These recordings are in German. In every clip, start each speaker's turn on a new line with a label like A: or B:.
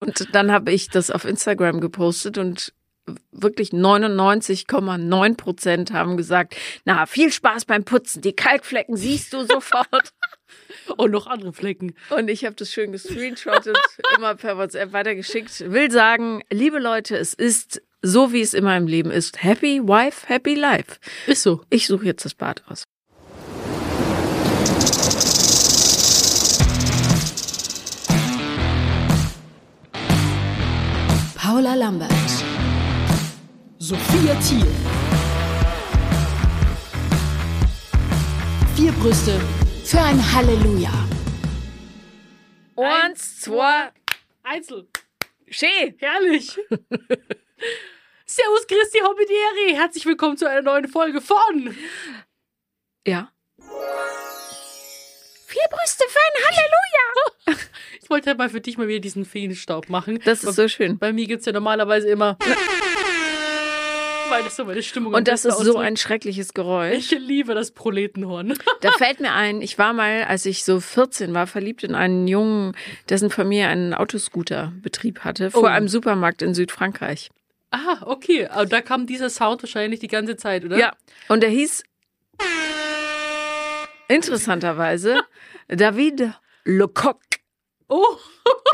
A: Und dann habe ich das auf Instagram gepostet und wirklich 99,9 Prozent haben gesagt, na, viel Spaß beim Putzen. Die Kalkflecken siehst du sofort.
B: Und noch andere Flecken.
A: Und ich habe das schön gescreenshottet, immer per WhatsApp weitergeschickt. Will sagen, liebe Leute, es ist so, wie es immer im Leben ist. Happy Wife, Happy Life.
B: Ist so.
A: Ich suche jetzt das Bad aus.
C: Paula Lambert.
B: Sophia Thiel.
C: Vier Brüste für ein Halleluja.
A: Eins, zwei,
B: Einzel.
A: schee.
B: Herrlich. Servus Christi Hobbitieri. Herzlich willkommen zu einer neuen Folge von
A: Ja. Vier Brüste für ein Halleluja.
B: Ich wollte halt mal für dich mal wieder diesen Feenstaub machen.
A: Das ist so schön.
B: Bei mir gibt's ja normalerweise immer. Weil das so meine Stimmung
A: Und das ist so ein schreckliches Geräusch.
B: Ich liebe das Proletenhorn.
A: Da fällt mir ein, ich war mal, als ich so 14 war, verliebt in einen Jungen, dessen Familie einen Autoscooterbetrieb hatte, vor
B: Oh.
A: einem Supermarkt in Südfrankreich.
B: Ah, okay. Aber da kam dieser Sound wahrscheinlich die ganze Zeit, oder?
A: Ja. Und er hieß interessanterweise David Lecoq.
B: Oh,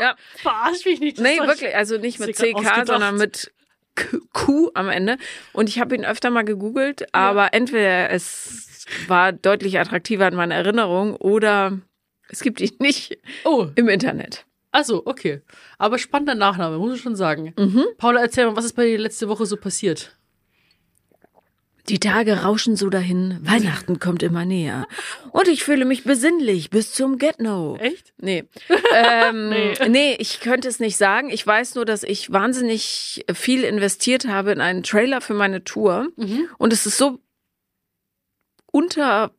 A: Ja.
B: verarsch mich nicht. Das
A: Nee, wirklich, also nicht mit CK, sondern mit Q, Q am Ende. Und ich habe ihn öfter mal gegoogelt, aber entweder es war deutlich attraktiver in meiner Erinnerung oder es gibt ihn nicht
B: Oh,
A: im Internet.
B: also okay. Aber spannender Nachname, muss ich schon sagen.
A: Mhm.
B: Paula, erzähl mal, was ist bei dir letzte Woche so passiert?
A: Die Tage rauschen so dahin, Weihnachten kommt immer näher. Und ich fühle mich besinnlich bis zum Get-No.
B: Echt?
A: Nee. Ähm,
B: Nee.
A: nee. ich könnte es nicht sagen. Ich weiß nur, dass ich wahnsinnig viel investiert habe in einen Trailer für meine Tour.
B: Mhm.
A: Und es ist so unter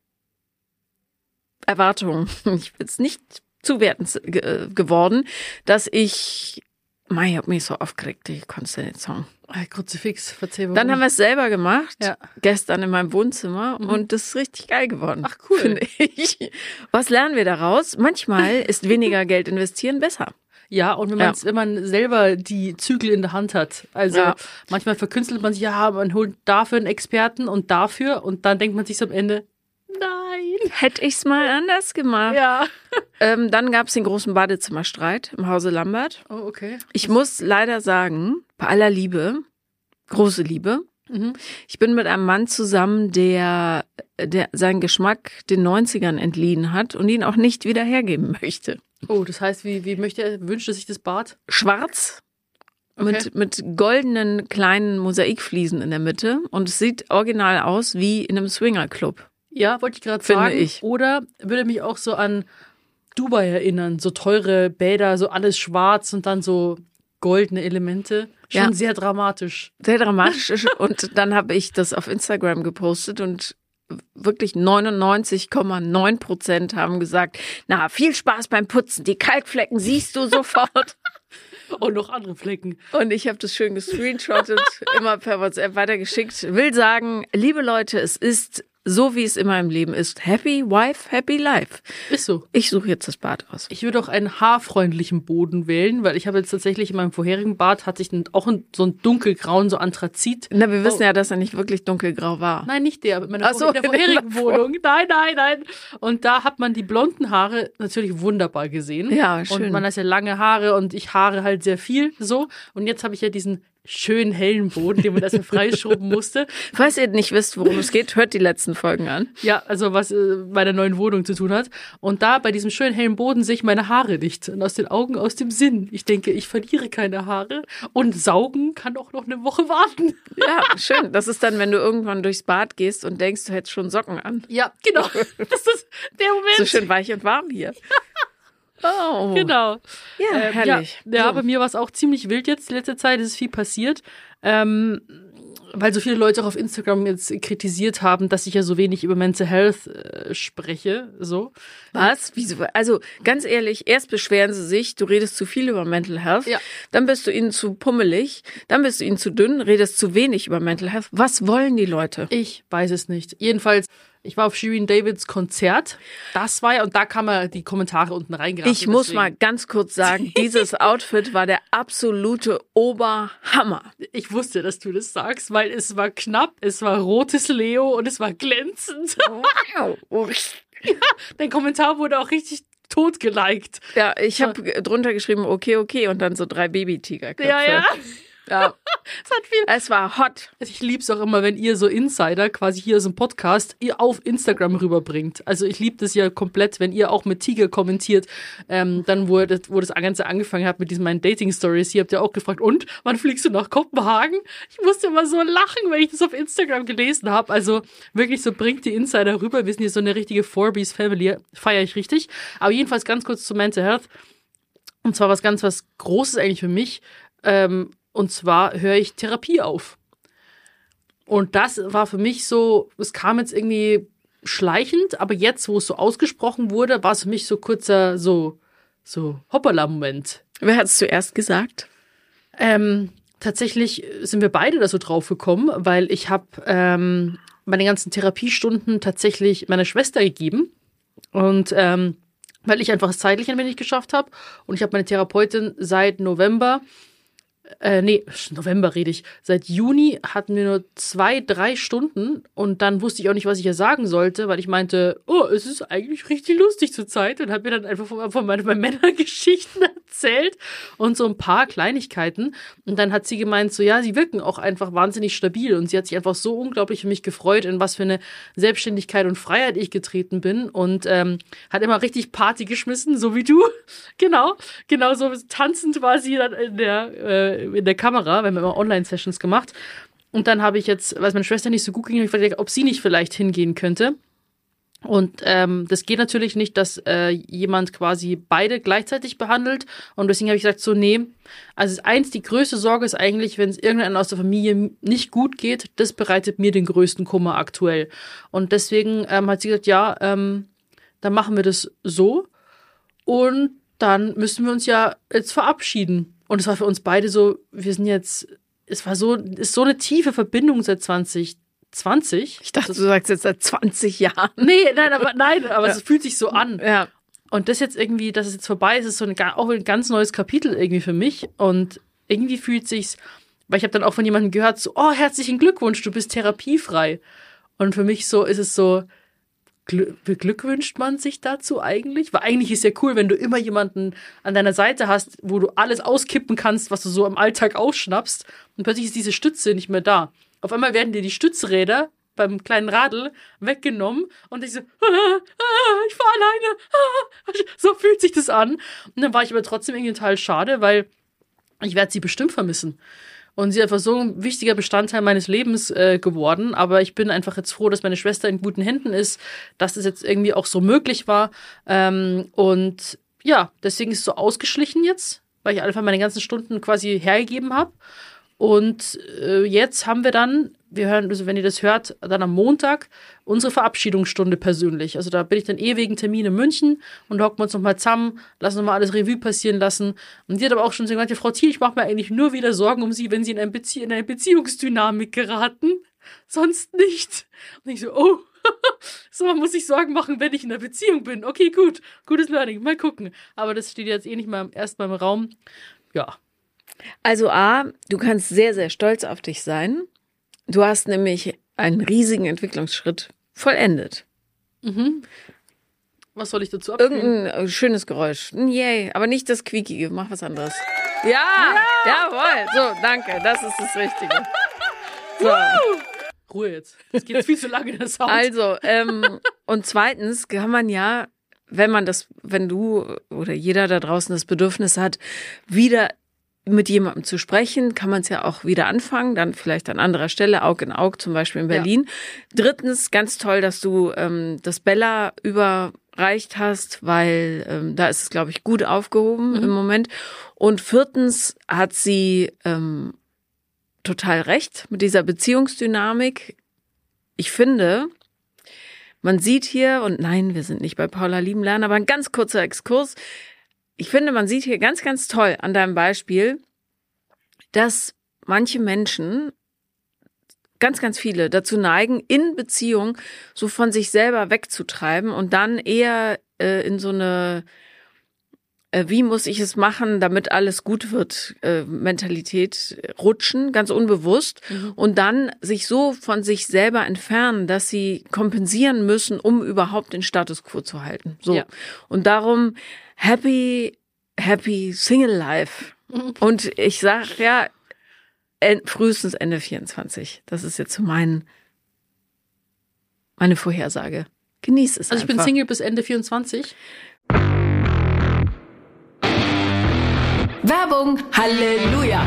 A: Erwartungen, ich will es nicht zuwertend ge geworden, dass ich, Mei, ich hab mich so aufgeregt, ich konnte sagen.
B: Ah, Kruzifix, verzeih warum.
A: Dann haben wir es selber gemacht,
B: Ja.
A: gestern in meinem Wohnzimmer
B: Mhm.
A: und das ist richtig geil geworden.
B: Ach, cool.
A: Finde ich. Was lernen wir daraus? Manchmal ist weniger Geld investieren besser.
B: Ja, und wenn,
A: Ja.
B: wenn man selber die Zügel in der Hand hat. Also
A: Ja.
B: manchmal verkünstelt man sich, ja, man holt dafür einen Experten und dafür und dann denkt man sich so am Ende, nein.
A: Hätte ich's mal anders gemacht.
B: Ja.
A: Ähm, dann gab's den großen Badezimmerstreit im Hause Lambert.
B: Oh, okay.
A: Ich muss leider sagen, bei aller Liebe, große Liebe,
B: Mhm.
A: ich bin mit einem Mann zusammen, der, der seinen Geschmack den 90ern entliehen hat und ihn auch nicht wieder hergeben möchte.
B: Oh, das heißt, wie, wie möchte er, wünscht er sich das Bad?
A: Schwarz.
B: Okay.
A: Mit, mit goldenen kleinen Mosaikfliesen in der Mitte und es sieht original aus wie in einem Swingerclub.
B: Ja, wollte ich gerade
A: Finde
B: sagen.
A: ich.
B: Oder würde mich auch so an Dubai erinnern, so teure Bäder, so alles schwarz und dann so goldene Elemente. Schon
A: Ja.
B: sehr dramatisch.
A: Sehr dramatisch und dann habe ich das auf Instagram gepostet und wirklich 99,9 Prozent haben gesagt, na, viel Spaß beim Putzen, die Kalkflecken siehst du sofort.
B: Und noch andere Flecken.
A: Und ich habe das schön gescreenshottet, immer per WhatsApp weitergeschickt. Will sagen, liebe Leute, es ist so, wie es immer im Leben ist. Happy Wife, Happy Life.
B: Ist so.
A: Ich suche jetzt das Bad aus.
B: Ich würde auch einen haarfreundlichen Boden wählen, weil ich habe jetzt tatsächlich in meinem vorherigen Bad hatte ich auch so einen dunkelgrauen, so Anthrazit.
A: Na, wir wissen
B: Oh.
A: ja, dass er nicht wirklich dunkelgrau war.
B: Nein, nicht der, mit meiner
A: Ach so,
B: der
A: in
B: vorherigen
A: der
B: Wohnung. Nein, nein, nein. Und da hat man die blonden Haare natürlich wunderbar gesehen.
A: Ja, schön.
B: Und man hat ja lange Haare und ich haare halt sehr viel so. Und jetzt habe ich ja diesen schönen hellen Boden, den man erstmal freischrubben musste.
A: Falls ihr nicht wisst, worum es geht, hört die letzten Folgen an.
B: Ja, also was äh, bei der neuen Wohnung zu tun hat. Und da bei diesem schönen hellen Boden sehe ich meine Haare nicht. Und aus den Augen, aus dem Sinn. Ich denke, ich verliere keine Haare. Und saugen kann auch noch eine Woche warten.
A: Ja, schön. Das ist dann, wenn du irgendwann durchs Bad gehst und denkst, du hättest schon Socken an.
B: Ja, genau. Das ist der Moment.
A: So schön weich und warm hier. Oh.
B: Genau.
A: Ja,
B: Ähm,
A: herrlich.
B: Ja, ja
A: So.
B: bei mir war es auch ziemlich wild jetzt. Die letzte Zeit ist viel passiert. Ähm, weil so viele Leute auch auf Instagram jetzt kritisiert haben, dass ich ja so wenig über Mental Health äh, spreche. So.
A: Was? Wieso? Also ganz ehrlich, erst beschweren sie sich, du redest zu viel über Mental Health,
B: Ja.
A: dann bist du ihnen zu pummelig, dann bist du ihnen zu dünn, redest zu wenig über Mental Health. Was wollen die Leute?
B: Ich weiß es nicht. Jedenfalls, Ich war auf Shirin Davids Konzert. Das war ja, und da kann man die Kommentare unten reingreifen.
A: Ich muss mal ganz kurz sagen, dieses Outfit war der absolute Oberhammer.
B: Ich wusste, dass du das sagst, weil es war knapp, es war rotes Leo und es war glänzend.
A: Wow.
B: Dein Kommentar wurde auch richtig tot geliked.
A: Ja, ich habe drunter geschrieben, okay, okay, und dann so drei Babytigerköpfe.
B: Ja, ja.
A: Ja.
B: Es hat viel.
A: Es war hot.
B: Ich lieb's auch immer, wenn ihr so Insider quasi hier so ein Podcast ihr auf Instagram rüberbringt. Also ich lieb das ja komplett, wenn ihr auch mit Tiger kommentiert, ähm, dann wo das, wo das Ganze angefangen hat mit diesen meinen Dating Stories. Ihr habt ja auch gefragt, und wann fliegst du nach Kopenhagen? Ich musste immer so lachen, wenn ich das auf Instagram gelesen habe. Also wirklich so bringt die Insider rüber. Wir sind hier so eine richtige Fourbees Family, feiere ich richtig. Aber jedenfalls ganz kurz zu Mental Health. Und zwar was ganz was Großes eigentlich für mich. Ähm, und zwar höre ich Therapie auf. Und das war für mich so, es kam jetzt irgendwie schleichend, aber jetzt, wo es so ausgesprochen wurde, war es für mich so kurzer, so, so Hoppala-Moment.
A: Wer hat es zuerst gesagt?
B: Ähm, tatsächlich sind wir beide da so drauf gekommen, weil ich habe ähm, meine ganzen Therapiestunden tatsächlich meiner Schwester gegeben. Und ähm, weil ich einfach es zeitlich ein wenig geschafft habe. Und ich habe meine Therapeutin seit November äh, nee, November rede ich. Seit Juni hatten wir nur zwei, drei Stunden und dann wusste ich auch nicht, was ich ihr sagen sollte, weil ich meinte, oh, es ist eigentlich richtig lustig zur Zeit und habe mir dann einfach von, von meinen Männergeschichten erzählt und so ein paar Kleinigkeiten. Und dann hat sie gemeint, so ja, sie wirken auch einfach wahnsinnig stabil und sie hat sich einfach so unglaublich für mich gefreut, in was für eine Selbstständigkeit und Freiheit ich getreten bin und ähm, hat immer richtig Party geschmissen, so wie du. genau, genau so tanzend war sie dann in der äh, in der Kamera, wir haben immer Online-Sessions gemacht. Und dann habe ich jetzt, weil es meine Schwester nicht so gut ging, habe ich gefragt, ob sie nicht vielleicht hingehen könnte. Und ähm, das geht natürlich nicht, dass äh, jemand quasi beide gleichzeitig behandelt. Und deswegen habe ich gesagt, so, nee. Also eins, die größte Sorge ist eigentlich, wenn es irgendeinem aus der Familie nicht gut geht, das bereitet mir den größten Kummer aktuell. Und deswegen ähm, hat sie gesagt, ja, ähm, dann machen wir das so. Und dann müssen wir uns ja jetzt verabschieden. Und es war für uns beide so, wir sind jetzt, es war so, ist so eine tiefe Verbindung seit 2020.
A: Ich dachte, du sagst jetzt seit 20 Jahren.
B: Nee, nein, aber nein, aber ja. es fühlt sich so an.
A: Ja.
B: Und das jetzt irgendwie, dass es jetzt vorbei ist, ist so ein, auch ein ganz neues Kapitel irgendwie für mich. Und irgendwie fühlt sich's, weil ich habe dann auch von jemandem gehört, so, oh, herzlichen Glückwunsch, du bist therapiefrei. Und für mich so ist es so, beglückwünscht man sich dazu eigentlich? Weil eigentlich ist ja cool, wenn du immer jemanden an deiner Seite hast, wo du alles auskippen kannst, was du so im Alltag ausschnappst. Und plötzlich ist diese Stütze nicht mehr da. Auf einmal werden dir die Stützräder beim kleinen Radl weggenommen und ich so, ah, ah, ich fahr alleine. Ah, so fühlt sich das an. Und dann war ich aber trotzdem irgendwie total schade, weil ich werde sie bestimmt vermissen. Und sie ist einfach so ein wichtiger Bestandteil meines Lebens äh, geworden. Aber ich bin einfach jetzt froh, dass meine Schwester in guten Händen ist, dass das jetzt irgendwie auch so möglich war. Ähm, und ja, deswegen ist es so ausgeschlichen jetzt, weil ich einfach meine ganzen Stunden quasi hergegeben habe. Und äh, jetzt haben wir dann, wir hören, also wenn ihr das hört, dann am Montag unsere Verabschiedungsstunde persönlich. Also da bin ich dann wegen Termin in München und hocken wir uns nochmal zusammen, lassen nochmal alles Revue passieren lassen. Und die hat aber auch schon gesagt, ja, Frau Thiel, ich mache mir eigentlich nur wieder Sorgen um Sie, wenn Sie in, ein Bezie in eine Beziehungsdynamik geraten. Sonst nicht. Und ich so, oh, so, man muss sich Sorgen machen, wenn ich in einer Beziehung bin. Okay, gut. Gutes Learning. Mal gucken. Aber das steht jetzt eh nicht mal erst mal im Raum. Ja,
A: also A, du kannst sehr, sehr stolz auf dich sein. Du hast nämlich einen riesigen Entwicklungsschritt vollendet.
B: Mhm. Was soll ich dazu abspielen?
A: Irgendein äh, schönes Geräusch. Yay, aber nicht das Quiekige, mach was anderes. Ja, ja, jawohl. So, danke, das ist das Richtige.
B: So. Ruhe jetzt. Es geht viel zu lange, das Sound.
A: Also, ähm, und zweitens kann man ja, wenn man das, wenn du oder jeder da draußen das Bedürfnis hat, wieder mit jemandem zu sprechen, kann man es ja auch wieder anfangen, dann vielleicht an anderer Stelle, Aug in Aug, zum Beispiel in Berlin. Ja. Drittens, ganz toll, dass du ähm, das Bella überreicht hast, weil ähm, da ist es, glaube ich, gut aufgehoben mhm. im Moment. Und viertens hat sie ähm, total recht mit dieser Beziehungsdynamik. Ich finde, man sieht hier, und nein, wir sind nicht bei Paula Liebenlernen, aber ein ganz kurzer Exkurs ich finde, man sieht hier ganz, ganz toll an deinem Beispiel, dass manche Menschen ganz, ganz viele dazu neigen, in Beziehung so von sich selber wegzutreiben und dann eher äh, in so eine äh, wie muss ich es machen, damit alles gut wird, äh, Mentalität rutschen, ganz unbewusst. Und dann sich so von sich selber entfernen, dass sie kompensieren müssen, um überhaupt den Status quo zu halten. So.
B: Ja.
A: Und darum happy, happy Single Life. Und ich sag ja, en- frühestens Ende 24. Das ist jetzt so mein, meine Vorhersage. Genieß es
B: Also ich
A: einfach.
B: bin Single bis Ende 24.
C: Werbung. Halleluja.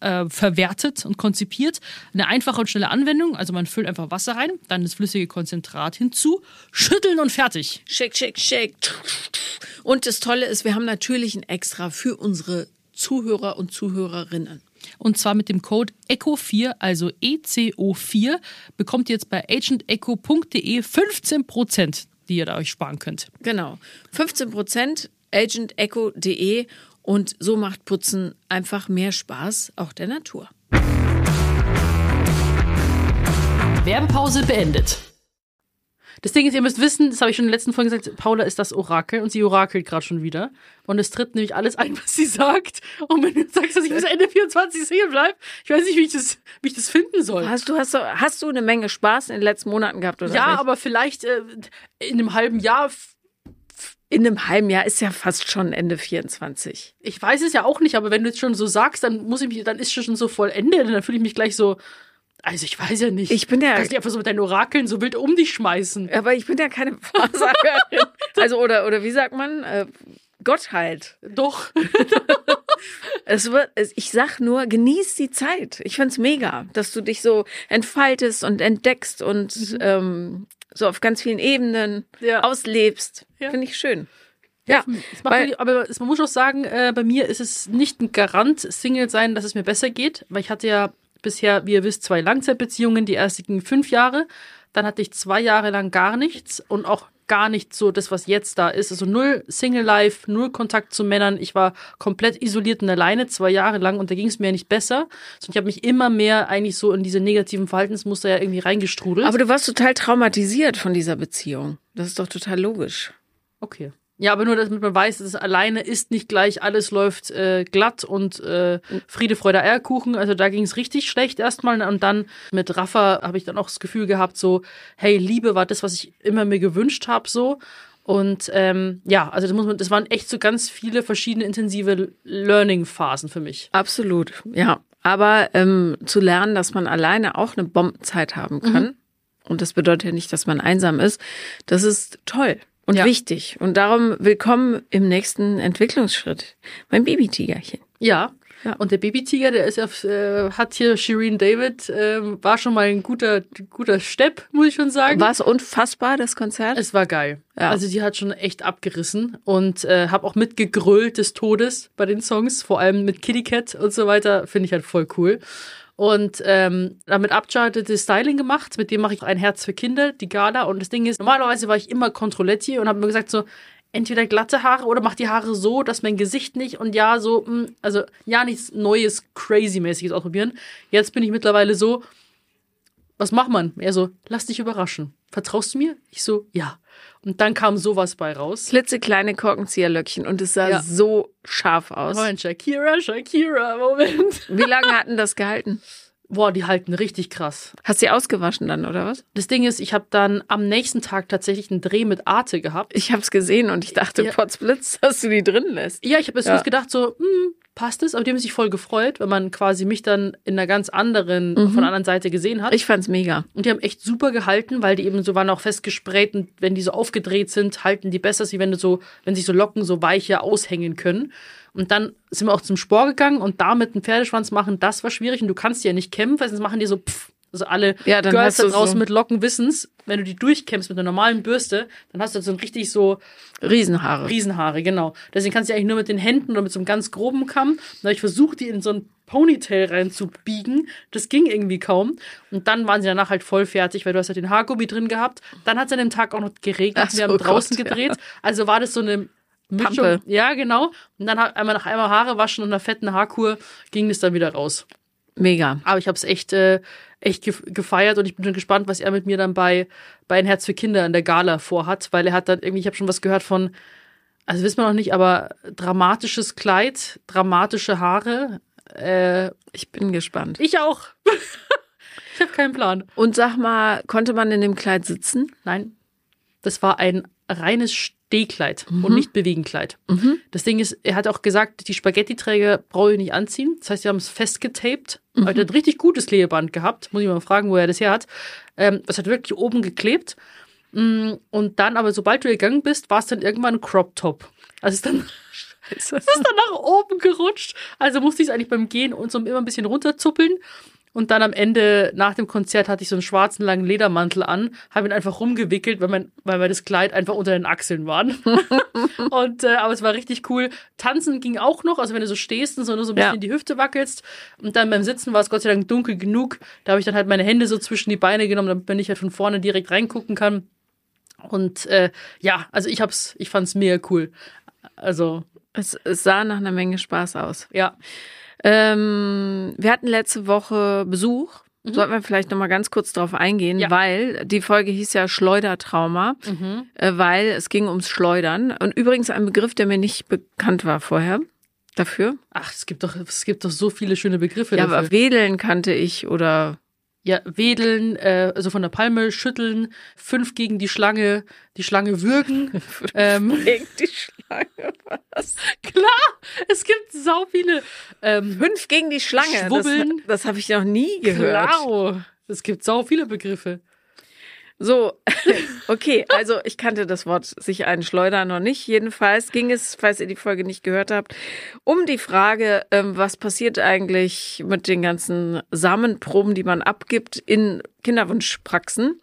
B: äh, verwertet und konzipiert. Eine einfache und schnelle Anwendung. Also man füllt einfach Wasser rein, dann das flüssige Konzentrat hinzu, schütteln und fertig.
A: Shake, shake, shake. Und das Tolle ist, wir haben natürlich ein Extra für unsere Zuhörer und Zuhörerinnen.
B: Und zwar mit dem Code ECHO4, also ECO4, bekommt ihr jetzt bei agentecho.de 15%, die ihr da euch sparen könnt.
A: Genau. 15 Prozent agentecho.de und so macht Putzen einfach mehr Spaß, auch der Natur.
C: Werbepause beendet.
B: Das Ding ist, ihr müsst wissen, das habe ich schon in der letzten Folge gesagt, Paula ist das Orakel und sie orakelt gerade schon wieder. Und es tritt nämlich alles ein, was sie sagt. Und wenn du sagst, dass ich bis Ende 24 Single bleibe, ich weiß nicht, wie ich das, wie ich das finden soll.
A: Hast du, hast, du, hast du eine Menge Spaß in den letzten Monaten gehabt oder
B: ja,
A: nicht?
B: aber vielleicht äh, in einem halben Jahr,
A: in einem halben Jahr ist ja fast schon Ende 24.
B: ich weiß es ja auch nicht, aber wenn du jetzt schon so sagst, dann muss ich mich, dann ist schon so voll Ende, dann fühle ich mich gleich so, also ich weiß ja nicht.
A: Ich bin ja-
B: Dass die einfach so mit deinen Orakeln so wild um dich schmeißen.
A: Aber ich bin ja keine Wahrsagerin. also, oder, oder wie sagt man? Äh, Gottheit.
B: Doch.
A: Es wird, es, ich sag nur, genieß die Zeit. Ich find's mega, dass du dich so entfaltest und entdeckst und ähm, so auf ganz vielen Ebenen
B: Ja.
A: auslebst.
B: Ja.
A: Finde ich schön. Ja, weil,
B: mir, aber es, man muss auch sagen, äh, bei mir ist es nicht ein Garant, Single sein, dass es mir besser geht, weil ich hatte ja bisher, wie ihr wisst, zwei Langzeitbeziehungen, die erste ging fünf Jahre, dann hatte ich zwei Jahre lang gar nichts und auch gar nicht so das, was jetzt da ist. Also null Single Life, null Kontakt zu Männern. Ich war komplett isoliert und alleine zwei Jahre lang und da ging es mir ja nicht besser. Und ich habe mich immer mehr eigentlich so in diese negativen Verhaltensmuster ja irgendwie reingestrudelt.
A: aber du warst total traumatisiert von dieser Beziehung. Das ist doch total logisch.
B: Okay. Ja, aber nur, damit man weiß, dass es alleine ist nicht gleich, alles läuft äh, glatt und äh, Friede, Freude, Eierkuchen. Also da ging es richtig schlecht erstmal. Und dann mit Rafa habe ich dann auch das Gefühl gehabt, so, hey, Liebe war das, was ich immer mir gewünscht habe, so. Und ähm, ja, also das, muss man, das waren echt so ganz viele verschiedene intensive Learning-Phasen für mich.
A: Absolut, ja. Aber ähm, zu lernen, dass man alleine auch eine Bombenzeit haben kann, und das bedeutet ja nicht, dass man einsam ist, das ist toll und
B: Ja.
A: wichtig. Und darum willkommen im nächsten Entwicklungsschritt. Mein Babytigerchen.
B: Ja.
A: Ja.
B: Und der Babytiger, der ist ja, äh, hat hier Shireen David, äh, war schon mal ein guter, guter Step, muss ich schon sagen.
A: War es unfassbar, das Konzert?
B: Es war geil.
A: Ja.
B: Also die hat schon echt abgerissen und äh, habe auch mitgegrölt des Todes bei den Songs, vor allem mit Kitty Cat und so weiter, finde ich halt voll cool. Und ähm, damit abchartete Styling gemacht, mit dem mache ich ein Herz für Kinder, die Gala. Und das Ding ist, normalerweise war ich immer Controletti und habe mir gesagt so, entweder glatte Haare oder mach die Haare so, dass mein Gesicht nicht und ja, so, mh, also ja, nichts Neues, Crazy-mäßiges ausprobieren. Jetzt bin ich mittlerweile so, was macht man? Er so, lass dich überraschen. Vertraust du mir? Ich so, ja. Und dann kam sowas bei raus.
A: Klitzekleine Korkenzieherlöckchen und es sah
B: Ja.
A: so scharf aus.
B: Moment, Shakira, Shakira, Moment.
A: Wie lange hatten das gehalten?
B: Boah, die halten richtig krass.
A: Hast du sie ausgewaschen dann, oder was?
B: Das Ding ist, ich habe dann am nächsten Tag tatsächlich einen Dreh mit Arte gehabt.
A: Ich habe es gesehen und ich dachte,
B: Ja.
A: Potzblitz, dass du die drin lässt.
B: Ja, ich habe jetzt
A: Ja.
B: gedacht, so, hm, passt es? Aber die haben sich voll gefreut, wenn man quasi mich dann in einer ganz anderen, von der anderen Seite gesehen hat.
A: Ich fand's mega.
B: und die haben echt super gehalten, weil die eben so waren auch festgespräht und wenn die so aufgedreht sind, halten die besser, als wenn du so, wenn sich so Locken so weicher aushängen können. Und dann sind wir auch zum Sport gegangen und damit einen Pferdeschwanz machen, das war schwierig und du kannst die ja nicht kämpfen, weil sonst machen die so pff. Also alle
A: Ja,
B: Girls da draußen
A: so-
B: mit Locken wissen's, wenn du die durchkämpfst mit einer normalen Bürste, dann hast du so ein richtig so
A: Riesenhaare.
B: Riesenhaare, genau. Deswegen kannst du die eigentlich nur mit den Händen oder mit so einem ganz groben Kamm. Habe ich versucht, die in so ein Ponytail reinzubiegen. Das ging irgendwie kaum. Und dann waren sie danach halt voll fertig, weil du hast halt den Haargummi drin gehabt. Dann hat es an dem Tag auch noch geregnet.
A: Ach
B: wir haben
A: so,
B: draußen
A: Gott,
B: gedreht. Also war das so eine Mischung.
A: Pampe.
B: Ja, genau. Und dann einmal nach einmal Haare waschen und einer fetten Haarkur ging das dann wieder raus.
A: Mega.
B: Aber ich habe es echt, äh, echt gef- gefeiert und ich bin schon gespannt, was er mit mir dann bei, bei ein Herz für Kinder in der Gala vorhat, weil er hat dann irgendwie, ich habe schon was gehört von, also wissen wir noch nicht, aber dramatisches Kleid, dramatische Haare. Äh,
A: Ich bin gespannt.
B: ich auch. ich habe keinen Plan.
A: Und sag mal, konnte man in dem Kleid sitzen?
B: Nein, das war ein reines Stehkleid
A: Mhm.
B: und nicht Bewegenkleid. Das Ding ist, er hat auch gesagt, die Spaghetti-Träger brauche ich nicht anziehen. Das heißt, sie haben es festgetaped.
A: Mhm.
B: Er hat richtig gutes Klebeband gehabt. Muss ich mal fragen, wo er das her hat. Ähm, das hat wirklich oben geklebt. Mm, Und dann, aber sobald du gegangen bist, war es dann irgendwann ein Crop-Top. Also ist dann, es ist dann nach oben gerutscht. Also musste ich es eigentlich beim Gehen und so immer ein bisschen runterzuppeln. Und dann am Ende, nach dem Konzert, hatte ich so einen schwarzen langen Ledermantel an, habe ihn einfach rumgewickelt, weil mein, weil mein das Kleid einfach unter den Achseln waren. und, äh, aber es war richtig cool. Tanzen ging auch noch, also wenn du so stehst und so nur so ein bisschen
A: Ja.
B: die Hüfte wackelst. Und dann beim Sitzen war es Gott sei Dank dunkel genug. Da habe ich dann halt meine Hände so zwischen die Beine genommen, damit man nicht halt von vorne direkt reingucken kann. Und äh, ja, also ich hab's, ich fand's mega cool. Also,
A: Es, es sah nach einer Menge Spaß aus.
B: ja.
A: Ähm, wir hatten letzte Woche Besuch. Sollten wir vielleicht noch mal ganz kurz drauf eingehen,
B: Ja.
A: weil die Folge hieß ja Schleudertrauma, äh, weil es ging ums Schleudern. Und übrigens ein Begriff, der mir nicht bekannt war vorher dafür.
B: Ach, es gibt doch, es gibt doch so viele schöne Begriffe
A: Ja,
B: dafür.
A: aber Wedeln kannte ich oder
B: Ja, wedeln, äh, also von der Palme schütteln, fünf gegen die Schlange, die Schlange würgen. ähm,
A: gegen die Schlange. Was?
B: klar, es gibt sau viele. Ähm,
A: Fünf gegen die Schlange.
B: Schwubbeln.
A: Das, das habe ich noch nie gehört.
B: Klar, es gibt sau viele Begriffe.
A: So, okay, also ich kannte das Wort sich einen schleudern noch nicht. Jedenfalls ging es, falls ihr die Folge nicht gehört habt, um die Frage, ähm, was passiert eigentlich mit den ganzen Samenproben, die man abgibt in Kinderwunschpraxen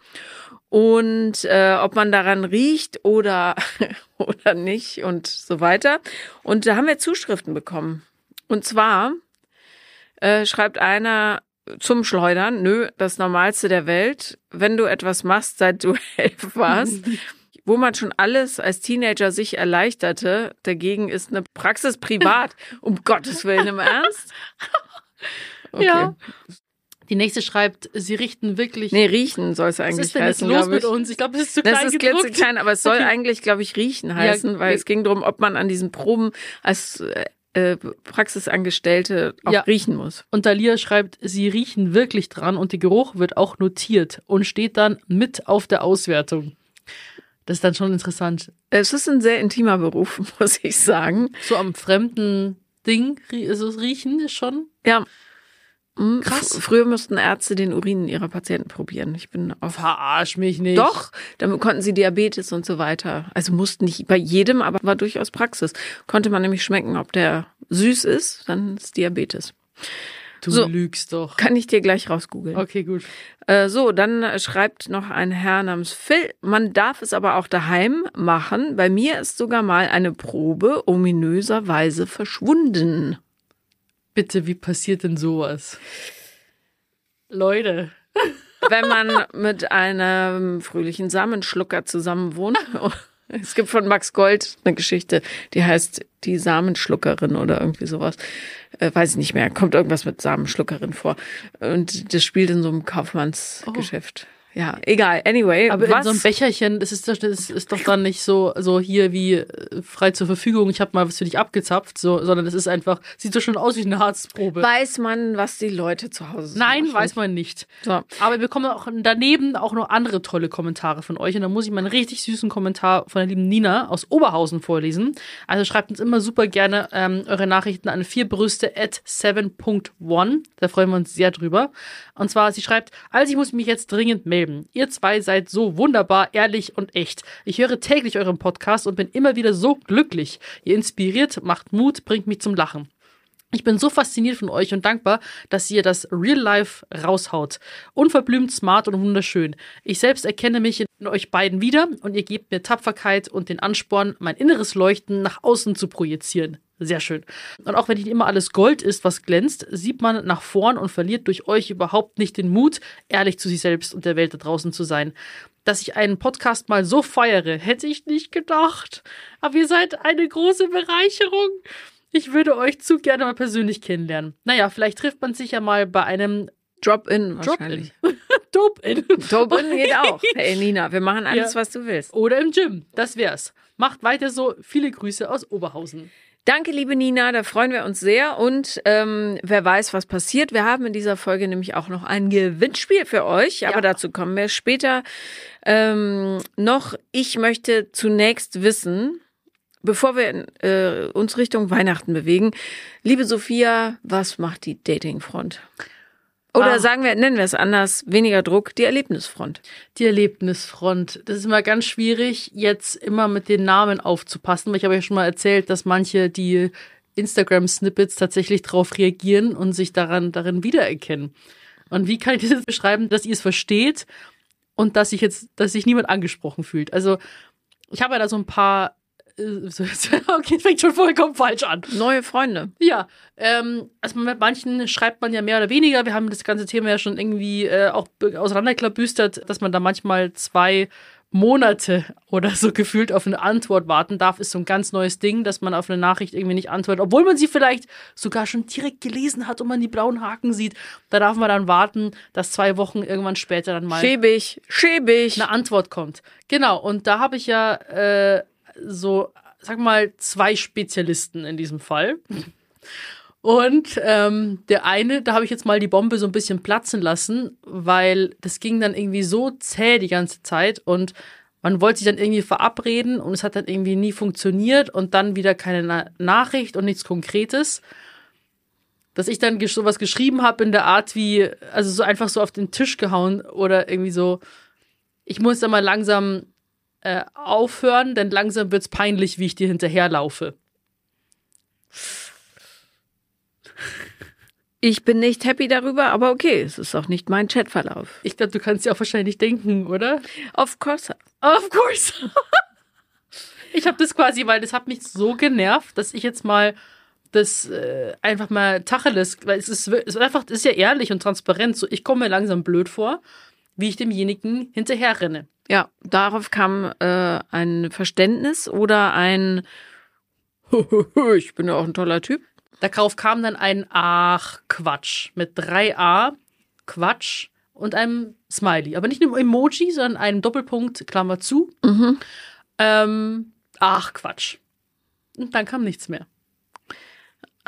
A: und äh, ob man daran riecht oder oder nicht und so weiter. Und da haben wir Zuschriften bekommen. Und zwar äh, schreibt einer zum Schleudern, nö, das Normalste der Welt, wenn du etwas machst, seit du elf warst, wo man schon alles als Teenager sich erleichterte, dagegen ist eine Praxis privat. um Gottes Willen, im Ernst? Okay.
B: Ja. Die nächste schreibt, sie richten wirklich.
A: Nee, riechen soll es
B: was
A: eigentlich
B: ist denn jetzt
A: heißen,
B: los
A: glaube
B: mit
A: ich.
B: uns? Ich glaube, es ist zu
A: Das
B: klein
A: ist
B: gedruckt.
A: klitzeklein, aber es soll
B: Okay.
A: eigentlich, glaube ich, riechen heißen, weil
B: okay.
A: es ging darum, ob man an diesen Proben als äh, äh, Praxisangestellte auch
B: Ja.
A: riechen muss.
B: Und Dalia schreibt, sie riechen wirklich dran und der Geruch wird auch notiert und steht dann mit auf der Auswertung. Das ist dann schon interessant.
A: Es ist ein sehr intimer Beruf, muss ich sagen.
B: So am fremden Ding also riechen ist schon.
A: Ja,
B: Krass.
A: fr- Früher mussten Ärzte den Urin ihrer Patienten probieren. Ich bin auf.
B: Verarsch mich nicht.
A: Doch, damit konnten sie Diabetes und so weiter. Also mussten nicht bei jedem, aber war durchaus Praxis. Konnte man nämlich schmecken, ob der süß ist, dann ist Diabetes.
B: Du
A: So.
B: lügst doch.
A: Kann ich dir gleich rausgoogeln.
B: Okay, gut.
A: Äh, so, dann schreibt noch ein Herr namens Phil. Man darf es aber auch daheim machen. Bei mir ist sogar mal eine Probe ominöserweise verschwunden.
B: Bitte, wie passiert denn sowas? Leute.
A: Wenn man mit einem fröhlichen Samenschlucker zusammen wohnt. Es gibt von Max Gold eine Geschichte, die heißt die Samenschluckerin oder irgendwie sowas. Äh, weiß ich nicht mehr. Kommt irgendwas mit Samenschluckerin vor. Und das spielt in so einem Kaufmannsgeschäft. Ja, egal. Anyway,
B: Aber
A: was?
B: in so einem Becherchen, das ist, doch- das ist doch dann nicht so, so hier wie äh, frei zur Verfügung, ich habe mal was für dich abgezapft, so, sondern es ist einfach, sieht so schon aus wie eine Harzprobe.
A: weiß man, was die Leute zu Hause so
B: Nein,
A: machen?
B: weiß man nicht.
A: So.
B: Aber wir bekommen auch daneben auch noch andere tolle Kommentare von euch. Und da muss ich mal einen richtig süßen Kommentar von der lieben Nina aus Oberhausen vorlesen. Also schreibt uns immer super gerne ähm, eure Nachrichten an vierbrüste at 7.1. Da freuen wir uns sehr drüber. Und zwar, sie schreibt, also ich muss mich jetzt dringend melden. Ihr zwei seid so wunderbar, ehrlich und echt. Ich höre täglich euren Podcast und bin immer wieder so glücklich. Ihr inspiriert, macht Mut, bringt mich zum Lachen. Ich bin so fasziniert von euch und dankbar, dass ihr das Real Life raushaut. Unverblümt, smart und wunderschön. Ich selbst erkenne mich in euch beiden wieder und ihr gebt mir Tapferkeit und den Ansporn, mein inneres Leuchten nach außen zu projizieren. Sehr schön. Und auch wenn nicht immer alles Gold ist, was glänzt, sieht man nach vorn und verliert durch euch überhaupt nicht den Mut, ehrlich zu sich selbst und der Welt da draußen zu sein. Dass ich einen Podcast mal so feiere, hätte ich nicht gedacht. Aber ihr seid eine große Bereicherung. Ich würde euch zu gerne mal persönlich kennenlernen. Naja, vielleicht trifft man sich ja mal bei einem
A: Drop-in
B: Drop-in.
A: wahrscheinlich.
B: Dope-In.
A: Drop-in geht auch. Hey Nina, wir machen alles,
B: Ja.
A: was du willst.
B: Oder im Gym. Das wär's. Macht weiter so. Viele Grüße aus Oberhausen.
A: Danke, liebe Nina, da freuen wir uns sehr. Und ähm, wer weiß, was passiert. Wir haben in dieser Folge nämlich auch noch ein Gewinnspiel für euch, aber
B: Ja.
A: dazu kommen wir später ähm, noch. Ich möchte zunächst wissen, bevor wir äh, uns Richtung Weihnachten bewegen, liebe Sophia, was macht die Datingfront? Oder
B: Ah.
A: sagen wir, nennen wir es anders, weniger Druck, die Erlebnisfront.
B: Die Erlebnisfront. Das ist immer ganz schwierig, jetzt immer mit den Namen aufzupassen, weil ich habe ja schon mal erzählt, dass manche die Instagram-Snippets tatsächlich darauf reagieren und sich daran, darin wiedererkennen. Und wie kann ich das jetzt beschreiben, dass ihr es versteht und dass sich jetzt, dass sich niemand angesprochen fühlt? Also, ich habe ja da so ein paar, okay, fängt schon vollkommen falsch an.
A: Neue Freunde.
B: Ja, ähm, also mit manchen schreibt man ja mehr oder weniger. Wir haben das ganze Thema ja schon irgendwie äh, auch auseinanderklabüstert, dass man da manchmal zwei Monate oder so gefühlt auf eine Antwort warten darf, ist so ein ganz neues Ding, dass man auf eine Nachricht irgendwie nicht antwortet, obwohl man sie vielleicht sogar schon direkt gelesen hat und man die blauen Haken sieht. Da darf man dann warten, dass zwei Wochen irgendwann später dann mal
A: Schäbig, schäbig.
B: eine Antwort kommt. Genau, und da habe ich ja äh, so, sag mal, zwei Spezialisten in diesem Fall. Und ähm, der eine, da habe ich jetzt mal die Bombe so ein bisschen platzen lassen, weil das ging dann irgendwie so zäh die ganze Zeit und man wollte sich dann irgendwie verabreden und es hat dann irgendwie nie funktioniert und dann wieder keine Na Nachricht und nichts Konkretes. Dass ich dann sowas geschrieben habe in der Art wie, also so einfach so auf den Tisch gehauen oder irgendwie so, ich muss da mal langsam äh, aufhören, denn langsam wird's peinlich, wie ich dir hinterherlaufe.
A: Ich bin nicht happy darüber, aber okay, es ist auch nicht mein Chatverlauf.
B: Ich glaube, du kannst dir auch wahrscheinlich denken, oder?
A: Of course.
B: Of course. ich habe das quasi, weil das hat mich so genervt, dass ich jetzt mal das äh, einfach mal Tacheles, weil es ist, es ist einfach, es ist ja ehrlich und transparent. So, ich komme mir langsam blöd vor, wie ich demjenigen hinterherrenne.
A: Ja, darauf kam äh, ein Verständnis oder ein Ich bin ja auch ein toller Typ.
B: Darauf kam dann ein Ach Quatsch mit drei A Quatsch und einem Smiley, aber nicht einem Emoji, sondern einem Doppelpunkt Klammer zu. Ähm, ach Quatsch. Und dann kam nichts mehr.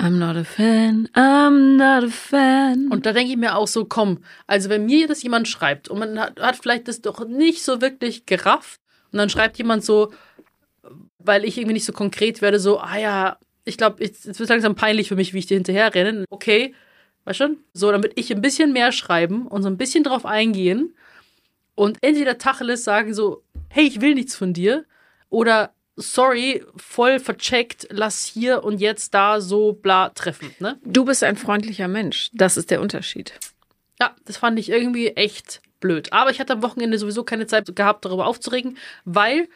A: I'm not a fan, I'm not a fan.
B: Und da denke ich mir auch so, komm, also wenn mir das jemand schreibt und man hat, hat vielleicht das doch nicht so wirklich gerafft und dann schreibt jemand so, weil ich irgendwie nicht so konkret werde, so, ah ja, ich glaube, es wird langsam peinlich für mich, wie ich dir hinterher renne. Okay, Weißt schon? So, damit ich ein bisschen mehr schreiben und so ein bisschen drauf eingehen und entweder Tacheles sagen so, hey, ich will nichts von dir oder sorry, voll vercheckt, lass hier und jetzt da so bla treffen, ne?
A: Du bist ein freundlicher Mensch. Das ist der Unterschied.
B: Ja, das fand ich irgendwie echt blöd. Aber ich hatte am Wochenende sowieso keine Zeit gehabt, darüber aufzuregen, weil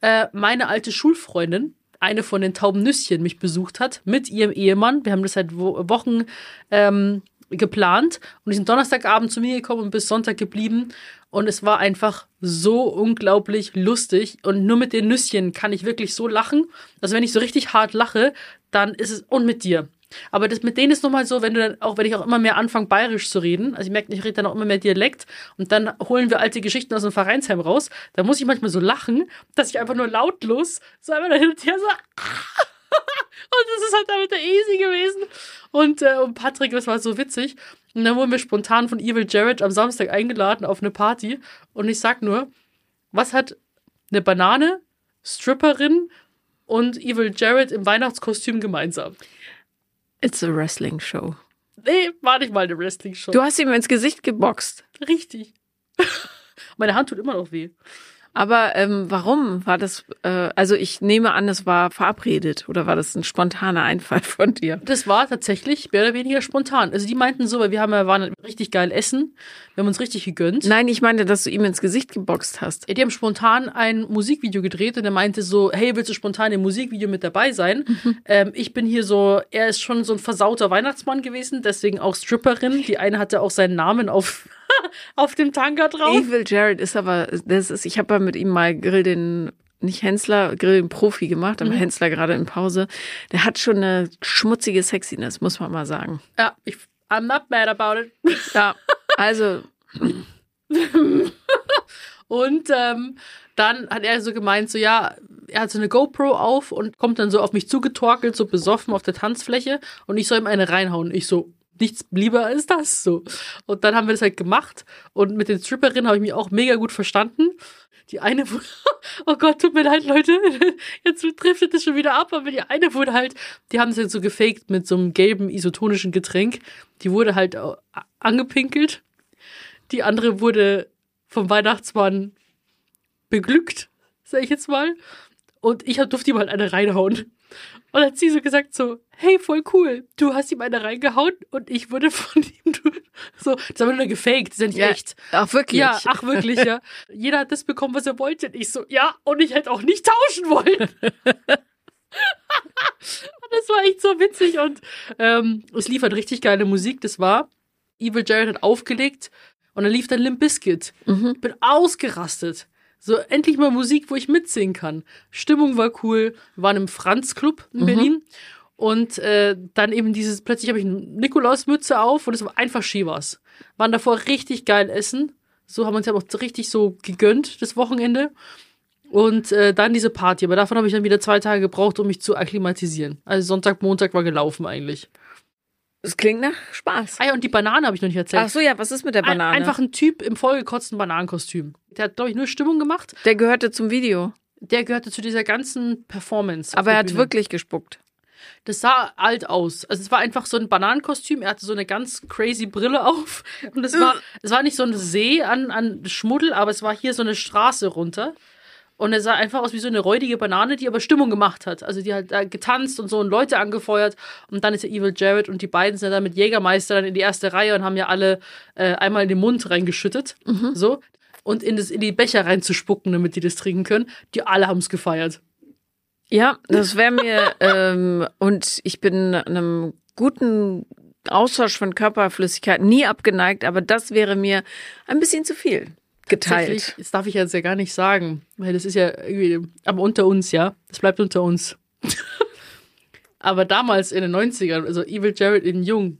B: äh, meine alte Schulfreundin, eine von den tauben Nüsschen, mich besucht hat mit ihrem Ehemann. Wir haben das seit Wo Wochen ähm, geplant und die sind Donnerstagabend zu mir gekommen und bis Sonntag geblieben. Und es war einfach so unglaublich lustig. Und nur mit den Nüsschen kann ich wirklich so lachen. Also wenn ich so richtig hart lache, dann ist es und mit dir. Aber das mit denen ist nochmal so, wenn du dann, auch wenn ich auch immer mehr anfange, bayerisch zu reden, also ich merke, ich rede dann auch immer mehr Dialekt und dann holen wir alte Geschichten aus dem Vereinsheim raus, da muss ich manchmal so lachen, dass ich einfach nur lautlos so einfach da hin und her so und das ist halt damit der Easy gewesen. Und, äh, und Patrick, das war so witzig. Und dann wurden wir spontan von Evil Jared am Samstag eingeladen auf eine Party. Und ich sag nur, was hat eine Banane, Stripperin und Evil Jared im Weihnachtskostüm gemeinsam?
A: It's a wrestling show.
B: Nee, war nicht mal eine Wrestling-Show.
A: Du hast ihm ins Gesicht geboxt.
B: Richtig. Meine Hand tut immer noch weh.
A: Aber ähm, warum war das? Äh, also ich nehme an, es war verabredet oder war das ein spontaner Einfall von dir?
B: Das war tatsächlich mehr oder weniger spontan. Also die meinten so, weil wir haben ja waren richtig geil essen, wir haben uns richtig gegönnt.
A: Nein, ich meinte, dass du ihm ins Gesicht geboxt hast.
B: Die haben spontan ein Musikvideo gedreht und er meinte so, hey, willst du spontan im Musikvideo mit dabei sein? Ähm, ich bin hier so, er ist schon so ein versauter Weihnachtsmann gewesen, deswegen auch Stripperin. Die eine hatte auch seinen Namen auf, auf dem Tanga drauf.
A: Evil Jared ist aber, das ist, ich habe ja mit ihm mal Grill den nicht Hensler, Grill den Profi gemacht, aber Hensler gerade in Pause. Der hat schon eine schmutzige Sexiness, muss man mal sagen.
B: Ja, ich, I'm not mad about it.
A: Ja, also
B: Und ähm, dann hat er so gemeint, so ja, er hat so eine GoPro auf und kommt dann so auf mich zugetorkelt, so besoffen auf der Tanzfläche und ich soll ihm eine reinhauen. Ich so, nichts lieber als das so. Und dann haben wir das halt gemacht und mit den Stripperinnen habe ich mich auch mega gut verstanden. Die eine wurde, oh Gott, tut mir leid, Leute, jetzt driftet es schon wieder ab, aber die eine wurde halt, die haben es jetzt so gefaked mit so einem gelben isotonischen Getränk. Die wurde halt angepinkelt. Die andere wurde vom Weihnachtsmann beglückt, sag ich jetzt mal. Und ich durfte ihm halt eine reinhauen. Und hat sie so gesagt so, hey, voll cool, du hast ihm eine reingehauen und ich wurde von ihm, so, das haben wir nur gefaked, das ist ja nicht echt.
A: Ach, wirklich?
B: Ja, ach wirklich, ja. Jeder hat das bekommen, was er wollte. Und ich so, ja, und ich hätte auch nicht tauschen wollen. das war echt so witzig und ähm, es lief halt richtig geile Musik. Das war, Evil Jared hat aufgelegt und dann lief dann Limp Bizkit. Ich bin ausgerastet. So, endlich mal Musik, wo ich mitsingen kann. Stimmung war cool. Wir waren im Franz Club in Berlin. Und äh, dann eben dieses, plötzlich habe ich eine Nikolausmütze auf und es war einfach Shivas. Waren davor richtig geil essen. So haben wir uns ja auch richtig so gegönnt, das Wochenende. Und äh, dann diese Party. Aber davon habe ich dann wieder zwei Tage gebraucht, um mich zu akklimatisieren. Also Sonntag, Montag war gelaufen eigentlich.
A: Es klingt nach Spaß.
B: Ah ja, und die Banane habe ich noch nicht erzählt.
A: Ach so, ja, was ist mit der
B: Ein,
A: Banane?
B: einfach ein Typ im vollgekotzten Bananenkostüm. Der hat, glaube ich, nur Stimmung gemacht.
A: der gehörte zum Video.
B: Der gehörte zu dieser ganzen Performance.
A: Aber er hat
B: Bühne.
A: wirklich gespuckt.
B: Das sah alt aus. Also es war einfach so ein Bananenkostüm. Er hatte so eine ganz crazy Brille auf. Und es war, es war nicht so ein See an, an Schmuddel, aber es war hier so eine Straße runter. Und er sah einfach aus wie so eine räudige Banane, die aber Stimmung gemacht hat. Also die hat da getanzt und so und Leute angefeuert. Und dann ist der Evil Jared und die beiden sind dann mit Jägermeister dann in die erste Reihe und haben ja alle äh, einmal in den Mund reingeschüttet. So. Und in, das, in die Becher reinzuspucken, damit die das trinken können. Die alle haben es gefeiert.
A: Ja, das wäre mir, ähm, und ich bin einem guten Austausch von Körperflüssigkeit nie abgeneigt, aber das wäre mir ein bisschen zu viel geteilt.
B: Das darf ich jetzt ja gar nicht sagen, weil das ist ja irgendwie, aber unter uns, ja. Das bleibt unter uns. aber damals in den 90ern, also Evil Jared in Jung,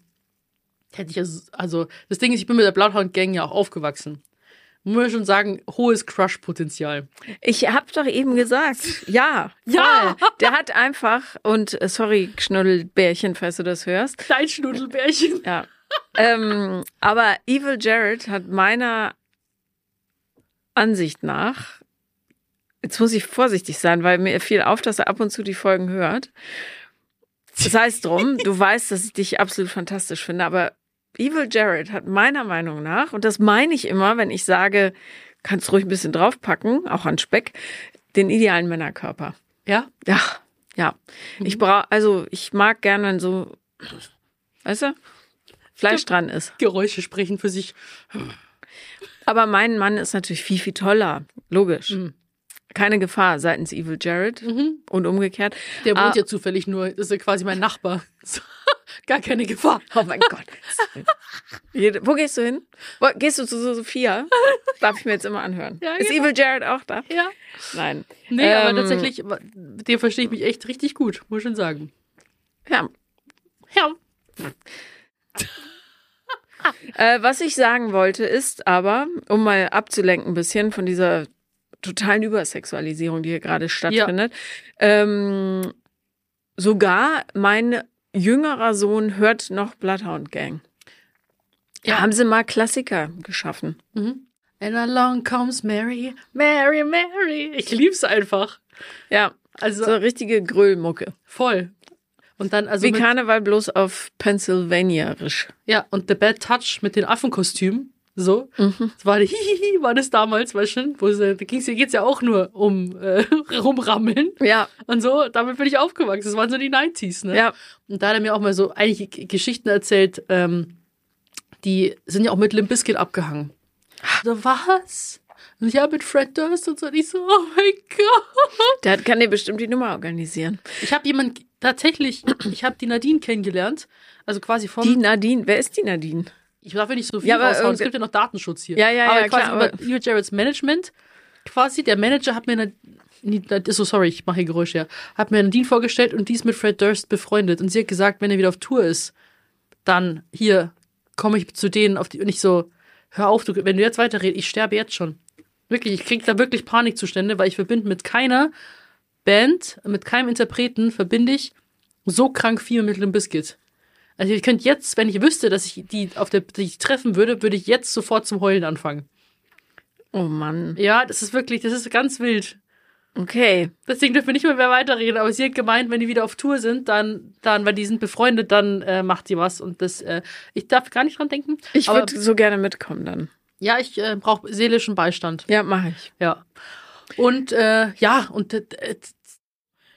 B: hätte ich ja, so- also, das Ding ist, ich bin mit der Bloodhound Gang ja auch aufgewachsen. Muss man schon sagen, hohes Crush-Potenzial.
A: Ich hab doch eben gesagt, ja,
B: Ja.
A: voll. Der hat einfach, und äh, sorry, Schnuddelbärchen, falls du das hörst.
B: Dein Schnudelbärchen.
A: Ja. ähm, aber Evil Jared hat meiner Ansicht nach, jetzt muss ich vorsichtig sein, weil mir fiel auf, dass er ab und zu die Folgen hört. Das heißt drum, du weißt, dass ich dich absolut fantastisch finde, aber Evil Jared hat meiner Meinung nach, und das meine ich immer, wenn ich sage, kannst ruhig ein bisschen draufpacken, auch an Speck, den idealen Männerkörper.
B: Ja?
A: Ja, ja. Ich brauche, also ich mag gerne, wenn so, weißt du, Fleisch dran ist.
B: Geräusche sprechen für sich.
A: Aber mein Mann ist natürlich viel, viel toller. Logisch.
B: Mhm.
A: Keine Gefahr seitens Evil Jared und umgekehrt.
B: Der wohnt
A: Ah.
B: ja zufällig nur, das ist ja quasi mein Nachbar. Gar keine Gefahr.
A: Oh mein Gott. Wo gehst du hin? Wo, gehst du zu Sophia? Darf ich mir jetzt immer anhören.
B: Ja,
A: ist
B: genau.
A: Evil Jared auch da?
B: Ja.
A: Nein.
B: Nee, aber
A: Ähm,
B: tatsächlich, mit dem verstehe ich mich echt richtig gut, muss ich schon sagen.
A: Ja.
B: Ja.
A: Äh, was ich sagen wollte, ist aber, um mal abzulenken ein bisschen von dieser totalen Übersexualisierung, die hier gerade stattfindet, ähm, sogar mein jüngerer Sohn hört noch Bloodhound Gang. Ja,
B: Ja.
A: haben sie mal Klassiker geschaffen.
B: Mhm. And along comes Mary, Mary, Mary. Ich lieb's einfach.
A: Ja,
B: Also
A: so richtige Gröllmucke.
B: voll. Und dann also
A: Wie Karneval bloß auf Pennsylvanierisch.
B: ja und The Bad Touch mit den Affenkostümen. So,
A: Mhm.
B: das war Hihihi, war das damals, weißt du, wo sie, da ging's, hier geht's ja auch nur um äh, rumrammeln
A: Ja,
B: und so. Damit bin ich aufgewachsen. Das waren so die 90s, ne?
A: ja.
B: Und da hat er mir auch mal so einige Geschichten erzählt, ähm, die sind ja auch mit Limp Bizkit abgehangen. So, was? Und ja, mit Fred Durst und so. Und ich so, oh mein Gott.
A: Der hat- kann dir bestimmt die Nummer organisieren.
B: Ich habe jemand tatsächlich, ich habe die Nadine kennengelernt. Also quasi vom.
A: Die Nadine, wer ist die Nadine?
B: Ich darf ja nicht so viel
A: Ja,
B: raushauen. Es gibt ja noch Datenschutz hier.
A: Ja, ja,
B: aber
A: ja,
B: quasi
A: klar,
B: über Jareds Management. Quasi, der Manager hat mir eine. So, sorry, ich mache hier Geräusche, ja. Hat mir Nadine vorgestellt und die ist mit Fred Durst befreundet. Und sie hat gesagt, wenn er wieder auf Tour ist, dann hier komme ich zu denen auf die. Und ich so, hör auf, du, wenn du jetzt weiterredest, ich sterbe jetzt schon. Wirklich, ich krieg da wirklich Panikzustände, weil ich verbinde mit keiner Band, mit keinem Interpreten, verbinde ich so krank viel mit Limp Bizkit. Also ich könnte jetzt, wenn ich wüsste, dass ich die auf der die ich treffen würde, würde ich jetzt sofort zum Heulen anfangen.
A: Oh Mann.
B: Ja, das ist wirklich, das ist ganz wild.
A: Okay.
B: Deswegen dürfen wir nicht mehr, mehr weiterreden. Aber sie hat gemeint, wenn die wieder auf Tour sind, dann, dann, weil die sind befreundet, dann äh, macht sie was. Und das, äh, ich darf gar nicht dran denken.
A: Ich würde so gerne mitkommen dann.
B: ja, ich äh, brauche seelischen Beistand.
A: Ja, mache ich.
B: Ja. Und äh, ja, und äh, äh,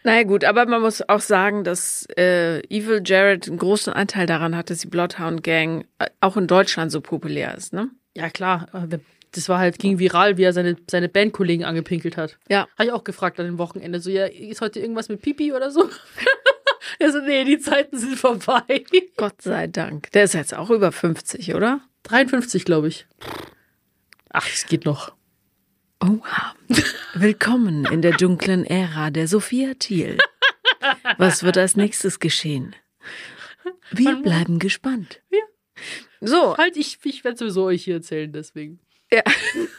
A: Naja gut, aber man muss auch sagen, dass äh, Evil Jared einen großen Anteil daran hat, dass die Bloodhound Gang äh, auch in Deutschland so populär ist, ne?
B: ja klar, äh, das war halt, ging viral, wie er seine, seine Bandkollegen angepinkelt hat.
A: Ja.
B: Habe ich auch gefragt an dem Wochenende. So, ja, ist heute irgendwas mit Pipi oder so? er so, nee, die Zeiten sind vorbei.
A: Gott sei Dank. Der ist jetzt auch über 50, oder?
B: 53, glaube ich. Ach, es geht noch.
A: Oha. Willkommen in der dunklen Ära der Sophia Thiel. Was wird als nächstes geschehen? Wir bleiben gespannt.
B: Ja.
A: So,
B: Halt, ich, ich werde sowieso euch hier erzählen, deswegen.
A: Ja.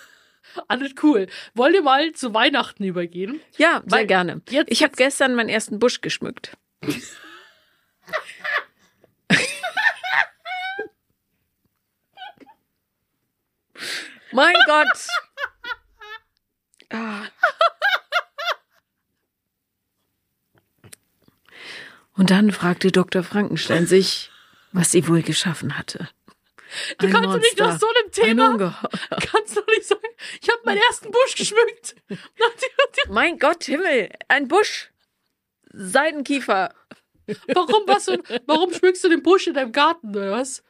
B: Alles cool. Wollt ihr mal zu Weihnachten übergehen?
A: ja, sehr
B: Weil
A: gerne.
B: jetzt-
A: ich habe gestern meinen ersten Busch geschmückt. mein Gott. Ah. Und dann fragte Dr. Frankenstein sich, was sie wohl geschaffen hatte.
B: Du
A: Ein
B: kannst doch nicht nach
A: Monster,
B: so einem
A: Ein
B: Thema,
A: Ungeheuer.
B: kannst doch nicht sagen, ich habe meinen ersten Busch geschmückt.
A: Mein Gott, Himmel, ein Busch. Seidenkiefer.
B: Warum, was, du- warum schmückst du den Busch in deinem Garten, oder was?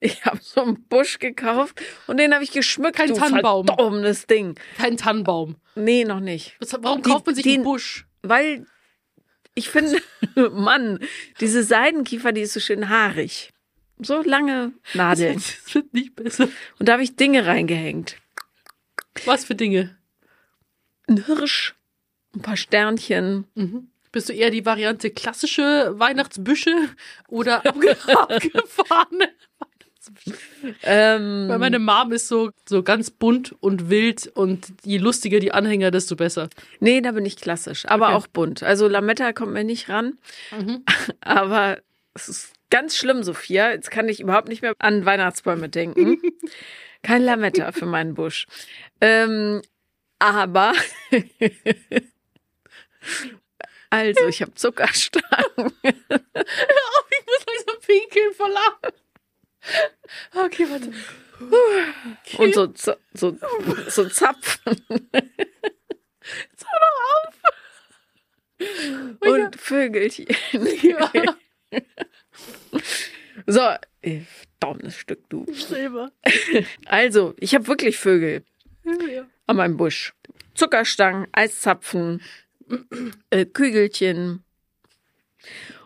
A: Ich habe so einen Busch gekauft und den habe ich geschmückt.
B: Kein
A: du
B: Tannenbaum.
A: Verdommenes Ding.
B: Kein Tannenbaum.
A: Nee, noch nicht.
B: Was, warum
A: Die-
B: kauft man sich
A: den-
B: einen Busch?
A: Weil ich finde, Mann, diese Seidenkiefer, die ist so schön haarig. So lange Nadeln.
B: Das wird nicht besser.
A: Und da habe ich Dinge reingehängt.
B: Was für Dinge?
A: Ein Hirsch, ein paar Sternchen.
B: Mhm. Bist du eher die Variante klassische Weihnachtsbüsche oder abge abgefahrene?
A: Ähm,
B: Weil meine Mom ist so, so ganz bunt und wild und je lustiger die Anhänger, desto besser.
A: nee, da bin ich klassisch, aber
B: Okay.
A: auch bunt. Also Lametta kommt mir nicht ran.
B: Mhm.
A: Aber es ist ganz schlimm, Sophia. Jetzt kann ich überhaupt nicht mehr an Weihnachtsbäume denken. Kein Lametta für meinen Busch. Ähm, aber also, ich habe Zuckerstangen.
B: Ich muss langsam pinkeln verlangen. Okay, warte.
A: Und so, so, so, so Zapfen. Und Vögelchen. so, äh, dummes Stück, du.
B: Selber.
A: Also, ich habe wirklich Vögel
B: Ja.
A: an meinem Busch. Zuckerstangen, Eiszapfen, äh, Kügelchen.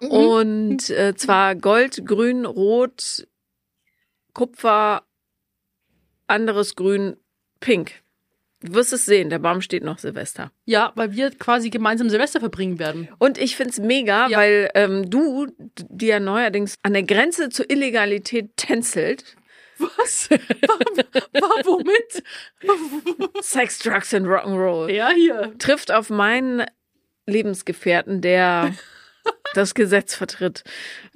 A: Und äh, zwar Gold, Grün, Rot, Kupfer, anderes Grün, Pink. Du wirst es sehen, der Baum steht noch Silvester.
B: Ja, weil wir quasi gemeinsam Silvester verbringen werden.
A: Und ich find's mega,
B: Ja.
A: weil ähm, du, die ja neuerdings an der Grenze zur Illegalität tänzelt,
B: Was? War womit?
A: Sex, Drugs and Rock'n'Roll,
B: Ja, hier.
A: trifft auf meinen Lebensgefährten, der das Gesetz vertritt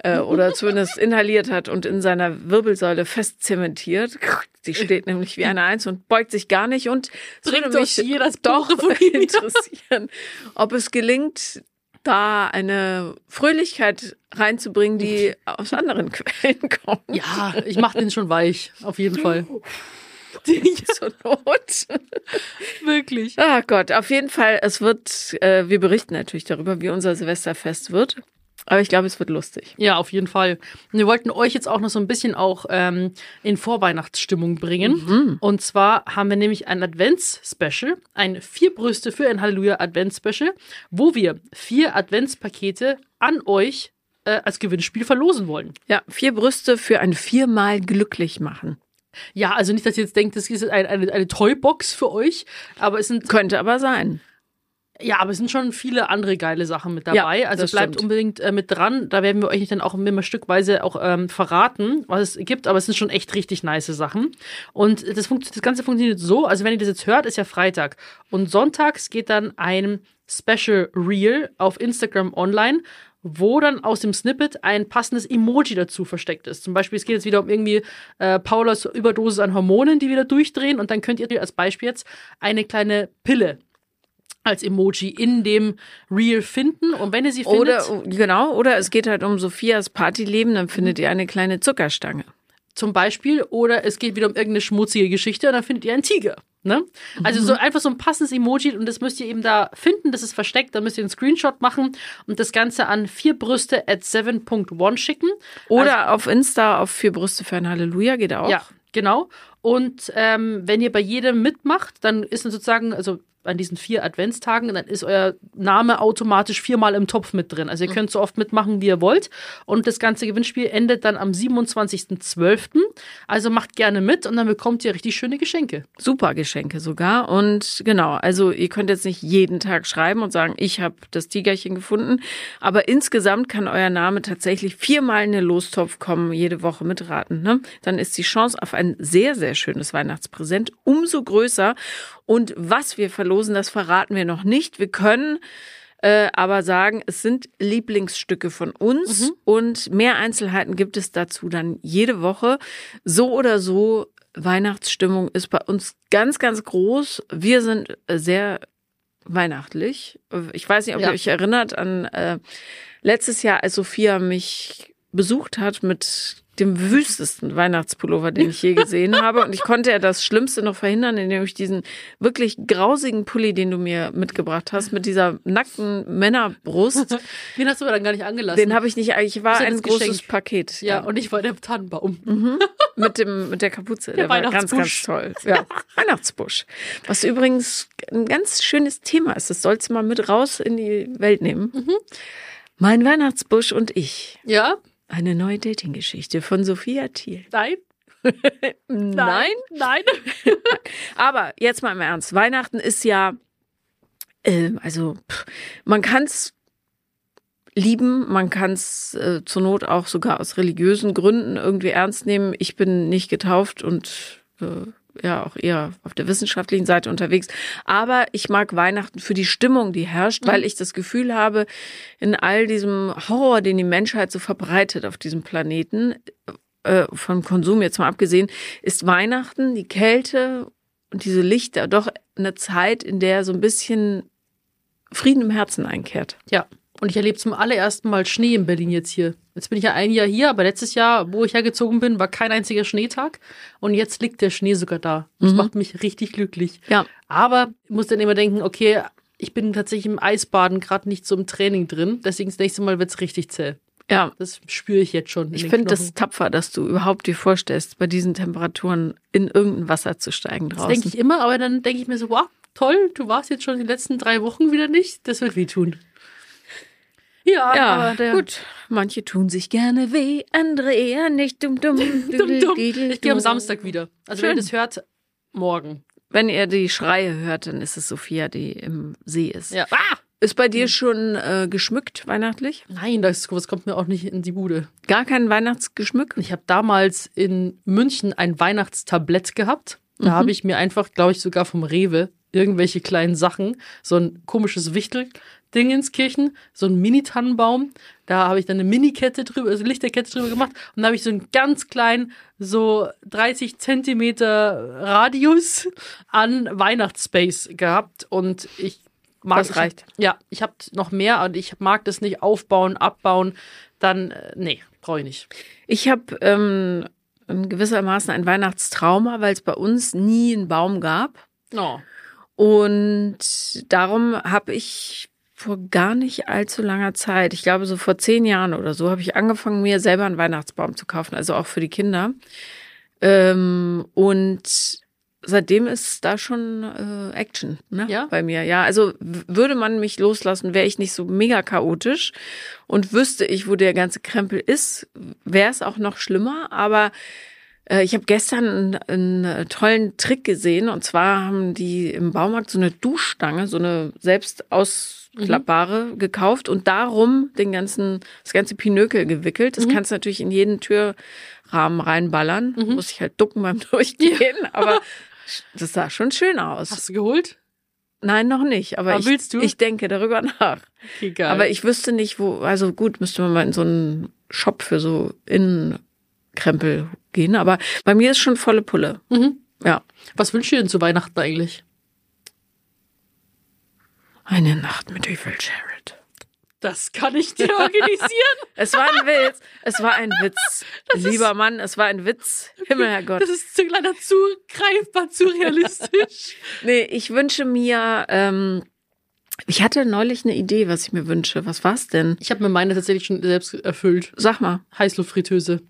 A: äh, oder zumindest inhaliert hat und in seiner Wirbelsäule fest zementiert. Sie steht nämlich wie eine Eins und beugt sich gar nicht und es würde mich
B: das
A: doch interessieren, ob es gelingt, da eine Fröhlichkeit reinzubringen, die aus anderen Quellen kommt.
B: Ja, ich mach den schon weich. Auf jeden Fall.
A: Zur Not.
B: Wirklich.
A: Ah Gott, auf jeden Fall, es wird, äh, wir berichten natürlich darüber, wie unser Silvesterfest wird. Aber ich glaube, es wird lustig.
B: Ja, auf jeden Fall. Und wir wollten euch jetzt auch noch so ein bisschen auch ähm, in Vorweihnachtsstimmung bringen. Und zwar haben wir nämlich ein Advents-Special, ein vier Brüste für ein Halleluja-Advents-Special, wo wir vier Adventspakete an euch äh, als Gewinnspiel verlosen wollen.
A: Ja, vier Brüste für ein viermal glücklich machen.
B: Ja, also nicht, dass ihr jetzt denkt, das ist ein, eine, eine Toybox für euch, aber es sind
A: Könnte aber sein.
B: Ja, aber es sind schon viele andere geile Sachen mit dabei.
A: Ja,
B: also bleibt
A: stimmt.
B: unbedingt äh, mit dran. Da werden wir euch dann auch immer stückweise auch ähm, verraten, was es gibt. Aber es sind schon echt richtig nice Sachen. Und das, das Ganze funktioniert so, also wenn ihr das jetzt hört, ist ja Freitag. Und sonntags geht dann ein Special Reel auf Instagram online, wo dann aus dem Snippet ein passendes Emoji dazu versteckt ist. Zum Beispiel, es geht jetzt wieder um irgendwie äh, Paulas Überdosis an Hormonen, die wieder durchdrehen. Und dann könnt ihr als Beispiel jetzt eine kleine Pille als Emoji in dem Reel finden. Und wenn ihr sie findet,
A: Oder, genau, oder es geht halt um Sophias Partyleben, dann findet ihr eine kleine Zuckerstange.
B: zum Beispiel, oder es geht wieder um irgendeine schmutzige Geschichte und dann findet ihr einen Tiger. Ne? Also so einfach so ein passendes Emoji und das müsst ihr eben da finden, das ist versteckt, da müsst ihr einen Screenshot machen und das Ganze an vierbrüste at 7.1 schicken.
A: Oder auf Insta auf vier Brüste für ein Halleluja geht auch.
B: Ja, genau. Und ähm, wenn ihr bei jedem mitmacht, dann ist dann sozusagen, also an diesen vier Adventstagen, dann ist euer Name automatisch viermal im Topf mit drin. Also ihr könnt so oft mitmachen, wie ihr wollt. Und das ganze Gewinnspiel endet dann am 27.12. Also macht gerne mit und dann bekommt ihr richtig schöne Geschenke.
A: Super Geschenke sogar. Und genau, also ihr könnt jetzt nicht jeden Tag schreiben und sagen, ich habe das Tigerchen gefunden. Aber insgesamt kann euer Name tatsächlich viermal in den Lostopf kommen, jede Woche mitraten. Ne? Dann ist die Chance auf ein sehr, sehr schönes Weihnachtspräsent umso größer. Und was wir verlosen, das verraten wir noch nicht. Wir können äh, aber sagen, es sind Lieblingsstücke von uns und mehr Einzelheiten gibt es dazu dann jede Woche. So oder so, Weihnachtsstimmung ist bei uns ganz, ganz groß. Wir sind äh, sehr weihnachtlich. Ich weiß nicht, ob
B: Ja.
A: ihr euch erinnert an äh, letztes Jahr, als Sophia mich besucht hat mit dem wüstesten Weihnachtspullover, den ich je gesehen habe. Und ich konnte ja das Schlimmste noch verhindern, indem ich diesen wirklich grausigen Pulli, den du mir mitgebracht hast, mit dieser nackten Männerbrust,
B: Den hast du aber dann gar nicht angelassen.
A: den habe ich nicht eigentlich, war
B: ja
A: ein großes
B: Geschenk.
A: Paket.
B: ja, und ich war der Tannenbaum.
A: mit dem mit der Kapuze.
B: Der
A: Der, war ganz, ganz toll. Ja, Weihnachtsbusch. Was übrigens ein ganz schönes Thema ist. Das sollst du mal mit raus in die Welt nehmen.
B: Mhm.
A: Mein Weihnachtsbusch und ich.
B: Ja?
A: Eine neue Dating-Geschichte von Sophia Thiel.
B: Nein?
A: Nein.
B: Nein.
A: Aber jetzt mal im Ernst. Weihnachten ist ja, äh, also pff, man kann es lieben, man kann es äh, zur Not auch sogar aus religiösen Gründen irgendwie ernst nehmen. Ich bin nicht getauft und äh, ja auch eher auf der wissenschaftlichen Seite unterwegs. Aber ich mag Weihnachten für die Stimmung, die herrscht, weil ich das Gefühl habe, in all diesem Horror, den die Menschheit so verbreitet auf diesem Planeten, äh, vom Konsum jetzt mal abgesehen, ist Weihnachten, die Kälte und diese Lichter doch eine Zeit, in der so ein bisschen Frieden im Herzen einkehrt.
B: Ja. Und ich erlebe zum allerersten Mal Schnee in Berlin jetzt hier. Jetzt bin ich ja ein Jahr hier, aber letztes Jahr, wo ich hergezogen bin, war kein einziger Schneetag. Und jetzt liegt der Schnee sogar da. Das macht mich richtig glücklich.
A: Ja.
B: Aber ich muss dann immer denken, okay, ich bin tatsächlich im Eisbaden gerade nicht so im Training drin. Deswegen das nächste Mal wird's richtig zäh.
A: Ja.
B: Das spüre ich jetzt schon.
A: Ich finde das tapfer, dass du überhaupt dir vorstellst, bei diesen Temperaturen in irgendein Wasser zu steigen
B: Das
A: draußen.
B: denke ich immer, aber dann denke ich mir so, wow, toll, du warst jetzt schon die letzten drei Wochen wieder nicht. Das wird wehtun. Ja,
A: ja,
B: aber der,
A: gut. Manche tun sich gerne weh, andere eher nicht. Dumm, dumm,
B: Dumm, dumm. Ich gehe am Samstag wieder. Also wenn
A: Schön.
B: ihr das hört, morgen.
A: Wenn ihr die Schreie hört, dann ist es Sophia, die im See ist.
B: Ja. Ah!
A: Ist bei dir schon äh, geschmückt weihnachtlich?
B: Nein, das, das kommt mir auch nicht in die Bude.
A: Gar kein Weihnachtsgeschmück?
B: Ich habe damals in München ein Weihnachtstablett gehabt. Da habe ich mir einfach, glaube ich, sogar vom Rewe irgendwelche kleinen Sachen, so ein komisches Wichtel-Dingenskirchen, so ein Mini-Tannenbaum. Da habe ich dann eine Mini-Kette drüber, also Lichterkette drüber gemacht und da habe ich so einen ganz kleinen, so 30 Zentimeter Radius an Weihnachtsspace gehabt und ich mag
A: Das reicht.
B: Ich, ja, ich habe noch mehr und ich mag das nicht aufbauen, abbauen. Dann, äh, nee, brauche ich nicht.
A: Ich habe ähm, in gewissermaßen ein Weihnachtstrauma, weil es bei uns nie einen Baum gab.
B: Oh.
A: Und darum habe ich vor gar nicht allzu langer Zeit, ich glaube so vor zehn Jahren oder so, habe ich angefangen, mir selber einen Weihnachtsbaum zu kaufen, also auch für die Kinder. Ähm, und seitdem ist da schon äh, Action ne?
B: Ja?
A: bei mir. Ja, also würde man mich loslassen, wäre ich nicht so mega chaotisch und wüsste ich, wo der ganze Krempel ist, wäre es auch noch schlimmer. Aber ich habe gestern einen, einen äh, tollen Trick gesehen und zwar haben die im Baumarkt so eine Duschstange, so eine selbst ausklappbare gekauft und darum den ganzen das ganze Pinökel gewickelt. Das kannst du natürlich in jeden Türrahmen reinballern. Muss ich halt ducken beim Durchgehen, aber das sah schon schön aus.
B: Hast du geholt?
A: Nein, noch nicht, aber
B: Aber
A: ich,
B: willst du?
A: ich denke darüber nach.
B: Geil.
A: Aber ich wüsste nicht, wo, also gut, müsste man mal in so einen Shop für so Innenkrempel gehen, aber bei mir ist schon volle Pulle.
B: Mhm.
A: Ja.
B: Was wünschst du denn zu Weihnachten eigentlich?
A: Eine Nacht mit Evil Jared.
B: Das kann ich dir organisieren.
A: Es war ein Witz. Es war ein Witz. Lieber Mann, es war ein Witz. Himmel, Herrgott.
B: Das ist zu leider zu greifbar, zu realistisch.
A: Nee, ich wünsche mir, ähm, ich hatte neulich eine Idee, was ich mir wünsche. Was war's denn?
B: Ich habe mir meine tatsächlich schon selbst erfüllt.
A: Sag mal.
B: Heißluftfritteuse.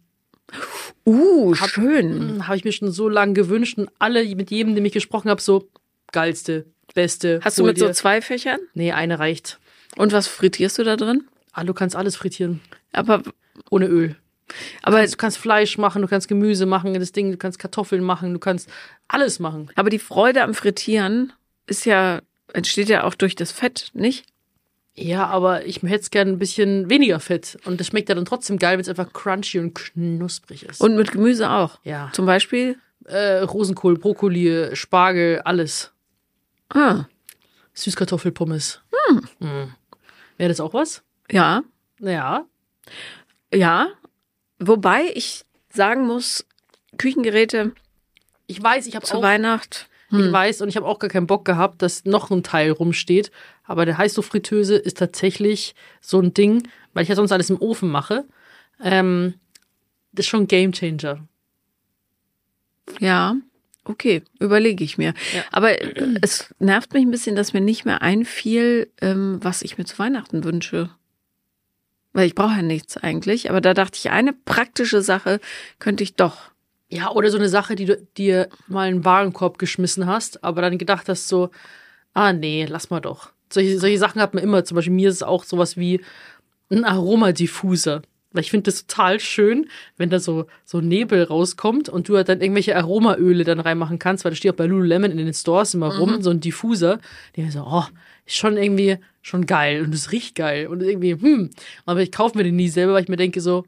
A: Uh, schön.
B: Hm, Habe ich mir schon so lange gewünscht und alle mit jedem, dem ich gesprochen habe, so geilste, beste.
A: Hast du mit so
B: dir.
A: zwei Fächern?
B: Nee, eine reicht.
A: Und was frittierst du da drin?
B: Ah, du kannst alles frittieren.
A: Aber,
B: Ohne Öl.
A: aber,
B: Du kannst Fleisch machen, du kannst Gemüse machen, das Ding, du kannst Kartoffeln machen, du kannst alles machen.
A: aber die Freude am Frittieren ist ja, entsteht ja auch durch das Fett, nicht?
B: Ja, aber ich hätte es gern ein bisschen weniger Fett. Und das schmeckt ja dann trotzdem geil, wenn es einfach crunchy und knusprig ist.
A: Und mit Gemüse auch.
B: ja.
A: Zum Beispiel,
B: Äh, Rosenkohl, Brokkoli, Spargel, alles.
A: ah,
B: Süßkartoffelpommes. Hm. Wäre das auch was?
A: ja,
B: Ja.
A: ja. Wobei ich sagen muss, Küchengeräte
B: Ich weiß, ich habe
A: zu
B: auch,
A: Weihnacht.
B: Ich weiß und ich habe auch gar keinen Bock gehabt, dass noch ein Teil rumsteht. Aber der Heißluftfritteuse ist tatsächlich so ein Ding, weil ich ja sonst alles im Ofen mache. Ähm, das ist schon ein Gamechanger.
A: Ja, okay, überlege ich mir.
B: Ja.
A: Aber äh, es nervt mich ein bisschen, dass mir nicht mehr einfiel, ähm, was ich mir zu Weihnachten wünsche. Weil ich brauche ja nichts eigentlich. Aber da dachte ich, eine praktische Sache könnte ich doch.
B: Ja, oder so eine Sache, die du dir mal in den Warenkorb geschmissen hast, aber dann gedacht hast so, ah nee, lass mal doch. Solche, solche Sachen hat man immer. Zum Beispiel mir ist es auch sowas wie ein Aromadiffuser. Weil ich finde das total schön, wenn da so, so Nebel rauskommt und du halt dann irgendwelche Aromaöle dann reinmachen kannst, weil das steht auch bei Lululemon in den Stores immer rum, so ein Diffuser. Die mir so, oh, ist schon irgendwie schon geil und es riecht geil und irgendwie, hm. Aber ich kaufe mir den nie selber, weil ich mir denke so,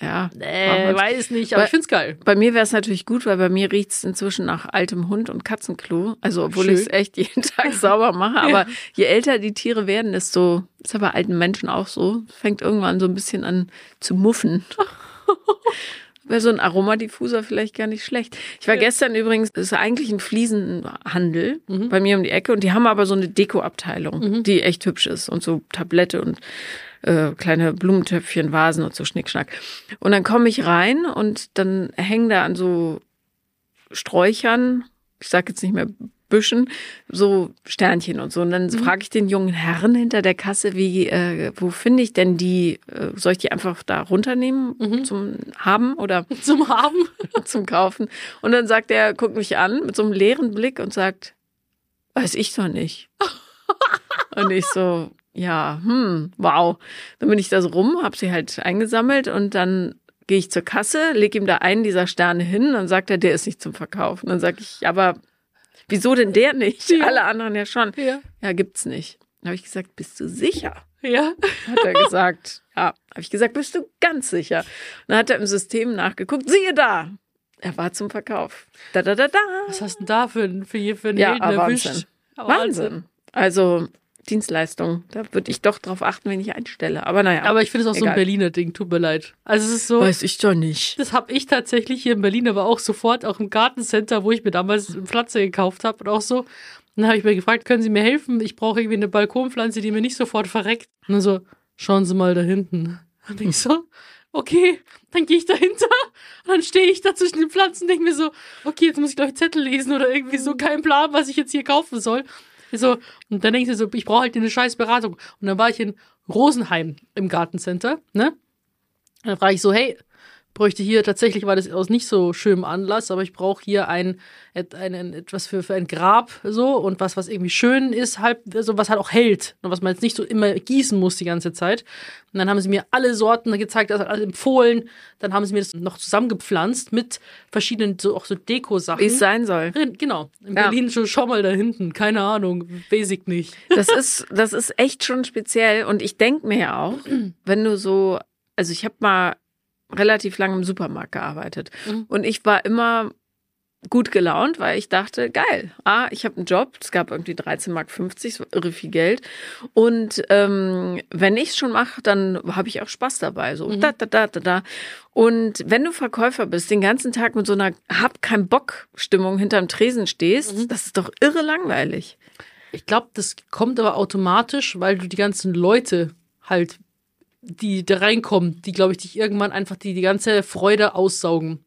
A: Ja.
B: äh, weiß nicht, aber
A: Weil-
B: ich find's geil.
A: Bei mir wäre es natürlich gut, weil bei mir riecht es inzwischen nach altem Hund und Katzenklo. Also obwohl ich es echt jeden Tag sauber mache. Aber je älter die Tiere werden, desto, ist ja bei alten Menschen auch so, fängt irgendwann so ein bisschen an zu muffen. wäre so ein Aromadiffuser vielleicht gar nicht schlecht. Ich war gestern übrigens, es ist eigentlich ein Fliesenhandel bei mir um die Ecke und die haben aber so eine Dekoabteilung, die echt hübsch ist und so Tablette und äh, kleine Blumentöpfchen, Vasen und so Schnickschnack. Und dann komme ich rein und dann hängen da an so Sträuchern, ich sage jetzt nicht mehr Büschen, so Sternchen und so. Und dann frage ich den jungen Herrn hinter der Kasse, wie, äh, wo finde ich denn die, äh, soll ich die einfach da runternehmen zum Haben oder
B: Zum Haben.
A: zum Kaufen? Und dann sagt er, guckt mich an mit so einem leeren Blick und sagt, weiß ich doch nicht. und ich so, ja, hm, wow. Dann bin ich da so rum, hab sie halt eingesammelt und dann gehe ich zur Kasse, leg ihm da einen dieser Sterne hin, dann sagt er, der ist nicht zum Verkaufen. Dann sage ich, aber wieso denn der nicht?
B: Ja.
A: Alle anderen ja schon.
B: Ja.
A: Ja, gibt's nicht. Dann habe ich gesagt, bist du sicher?
B: Ja.
A: Hat er gesagt, ja. Habe ich gesagt, bist du ganz sicher? Und dann hat er im System nachgeguckt, siehe da. Er war zum Verkauf. Da, da, da, da.
B: Was hast du denn da für, ein- für, für einen
A: Ja, ah,
B: erwischt?
A: Wahnsinn.
B: Ah,
A: Wahnsinn. Also Dienstleistung, da würde ich doch drauf achten, wenn ich einstelle. Aber naja.
B: Aber ich finde es auch so ein
A: Egal.
B: Berliner Ding, tut mir leid. Also es ist so,
A: weiß ich doch nicht.
B: das habe ich tatsächlich hier in Berlin, aber auch sofort, auch im Gartencenter, wo ich mir damals eine Pflanze gekauft habe und auch so. Dann habe ich mir gefragt, können Sie mir helfen? Ich brauche irgendwie eine Balkonpflanze, die mir nicht sofort verreckt. Und dann so, schauen Sie mal da hinten. Und ich so, okay, dann gehe ich dahinter. Und dann stehe ich da zwischen den Pflanzen und denke mir so, okay, jetzt muss ich gleich Zettel lesen oder irgendwie so, kein Plan, was ich jetzt hier kaufen soll. So, und dann ich mir so, ich brauche halt eine scheiß Beratung. Und dann war ich in Rosenheim im Gartencenter, ne? Und dann frage ich so, hey, bräuchte hier, tatsächlich war das aus nicht so schönem Anlass, aber ich brauche hier ein, ein, ein, etwas für, für ein Grab, so, und was, was irgendwie schön ist, halb, so, was halt auch hält, und was man jetzt nicht so immer gießen muss die ganze Zeit. Und dann haben sie mir alle Sorten gezeigt, alles empfohlen, dann haben sie mir das noch zusammengepflanzt mit verschiedenen, so, auch so Deko-Sachen.
A: Wie es sein soll.
B: Genau. In
A: Ja.
B: Berlin schon, schau mal da hinten. Keine Ahnung. Basic nicht.
A: Das ist, das ist echt schon speziell. Und ich denke mir ja auch, wenn du so, also ich habe mal relativ lange im Supermarkt gearbeitet.
B: Mhm.
A: Und ich war immer gut gelaunt, weil ich dachte, geil, ah, ich habe einen Job, es gab irgendwie 13,50 Mark, es war irre viel Geld. Und ähm, wenn ich es schon mache, dann habe ich auch Spaß dabei. So da, da, da, da, da. Und wenn du Verkäufer bist, den ganzen Tag mit so einer hab kein Bock Stimmung hinterm Tresen stehst, das ist doch irre langweilig.
B: Ich glaube, das kommt aber automatisch, weil du die ganzen Leute halt, die da reinkommen, die, glaube ich, dich irgendwann einfach die, die ganze Freude aussaugen.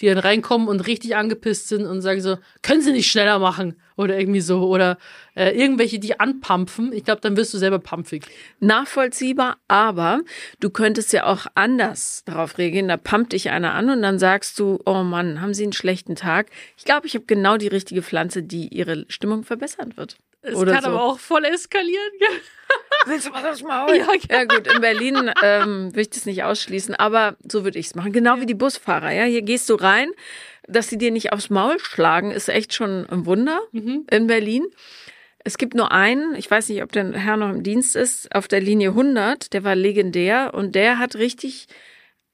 B: Die dann reinkommen und richtig angepisst sind und sagen so, können sie nicht schneller machen? Oder irgendwie so. Oder äh, irgendwelche, die anpampfen. Ich glaube, dann wirst du selber pampfig.
A: nachvollziehbar, aber du könntest ja auch anders darauf reagieren. Da pumpt dich einer an und dann sagst du, oh Mann, haben Sie einen schlechten Tag? Ich glaube, ich habe genau die richtige Pflanze, die Ihre Stimmung verbessern wird.
B: Es kann
A: so.
B: aber auch voll eskalieren.
A: Willst du was aufs Maul?
B: Ja,
A: Ja, gut, in Berlin ähm, will ich das nicht ausschließen, aber so würde ich es machen. Genau wie die Busfahrer. Ja, hier gehst du rein, dass sie dir nicht aufs Maul schlagen, ist echt schon ein Wunder in Berlin. Es gibt nur einen, ich weiß nicht, ob der Herr noch im Dienst ist, auf der Linie 100, der war legendär und der hat richtig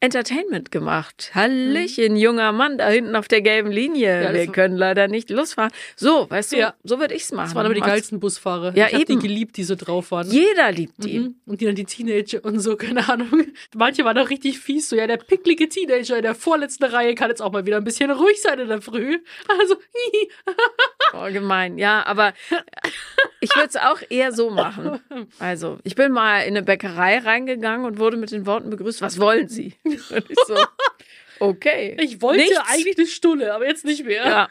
A: Entertainment gemacht. Hallöchen, junger Mann da hinten auf der gelben Linie.
B: das
A: Wir können leider nicht losfahren. So, weißt du,
B: Ja.
A: so würde ich's machen.
B: Das waren aber die geilsten Busfahrer.
A: Ja,
B: ich hab die geliebt, die so drauf waren.
A: Jeder liebt die.
B: Mhm. Und die dann die Teenager und so, keine Ahnung. Manche waren auch richtig fies, so, ja, der picklige Teenager in der vorletzten Reihe kann jetzt auch mal wieder ein bisschen ruhig sein in der Früh. Also,
A: Oh, gemein. Ja, aber ich würde es auch eher so machen. Also, ich bin mal in eine Bäckerei reingegangen und wurde mit den Worten begrüßt, was wollen Sie? Und ich so, okay.
B: ich wollte
A: Nichts.
B: eigentlich eine Stulle, aber jetzt nicht mehr.
A: Ja.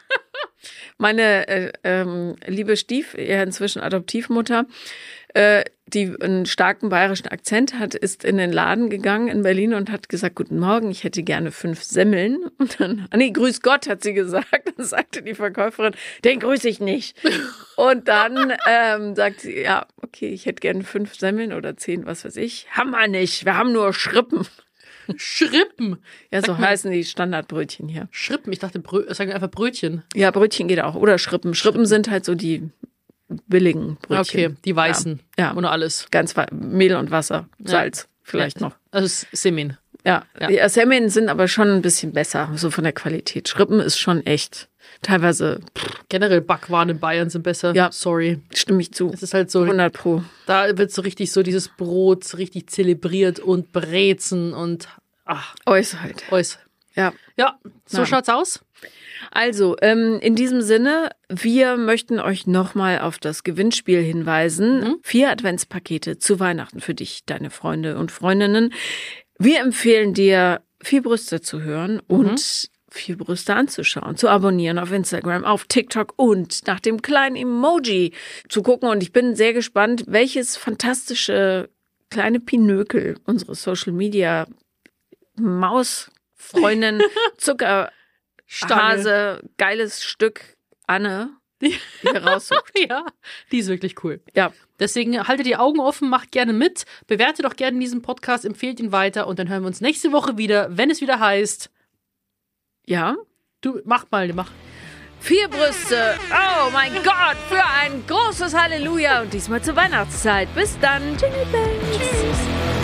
A: Meine äh, ähm, liebe Stief, ja inzwischen Adoptivmutter, äh, die einen starken bayerischen Akzent hat, ist in den Laden gegangen in Berlin und hat gesagt, guten Morgen, ich hätte gerne fünf Semmeln. Und dann, ah nee, grüß Gott, hat sie gesagt. Dann sagte die Verkäuferin, den grüße ich nicht. Und dann ähm, sagt sie, ja, okay, ich hätte gerne fünf Semmeln oder zehn, was weiß ich. Haben wir nicht, wir haben nur Schrippen.
B: Schrippen.
A: Ja, so heißen die Standardbrötchen hier.
B: Schrippen, ich dachte, Brö sagen wir einfach Brötchen.
A: Ja, Brötchen geht auch. Oder Schrippen. Schrippen sind halt so die billigen Brötchen.
B: Okay, die weißen.
A: Ja. Ja.
B: Ohne alles.
A: Ganz Mehl und Wasser, Salz vielleicht noch.
B: Also Semin.
A: Ja,
B: Ja.
A: die Semmeln sind aber schon ein bisschen besser, so von der Qualität. Schrippen ist schon echt. Teilweise pff,
B: Generell Backwaren in Bayern sind besser.
A: Ja.
B: Sorry.
A: stimme ich zu.
B: Es ist halt so,
A: 100 pro.
B: da wird so richtig so dieses Brot richtig zelebriert und Brezen und ach,
A: Äußerheit.
B: Eus.
A: Ja.
B: Ja, so
A: Ja.
B: schaut's aus.
A: Also, ähm, in diesem Sinne, wir möchten euch nochmal auf das Gewinnspiel hinweisen.
B: Mhm.
A: Vier Adventspakete zu Weihnachten für dich, deine Freunde und Freundinnen. Wir empfehlen dir, vier Brüste zu hören und vier Brüste anzuschauen, zu abonnieren auf Instagram, auf TikTok und nach dem kleinen Emoji zu gucken. Und ich bin sehr gespannt, welches fantastische kleine Pinökel unsere Social Media Mausfreundin Zucker
B: Stange.
A: Hase, geiles Stück Anne hier raussucht.
B: Ja, die ist wirklich cool.
A: Ja,
B: Deswegen haltet die Augen offen, macht gerne mit, bewertet doch gerne diesen Podcast, empfehlt ihn weiter und dann hören wir uns nächste Woche wieder, wenn es wieder heißt,
A: ja.
B: du mach mal, mach.
A: Vier Brüste. Oh mein Gott, für ein großes Halleluja und diesmal zur Weihnachtszeit. Bis dann. Jingle Bells. Tschüss.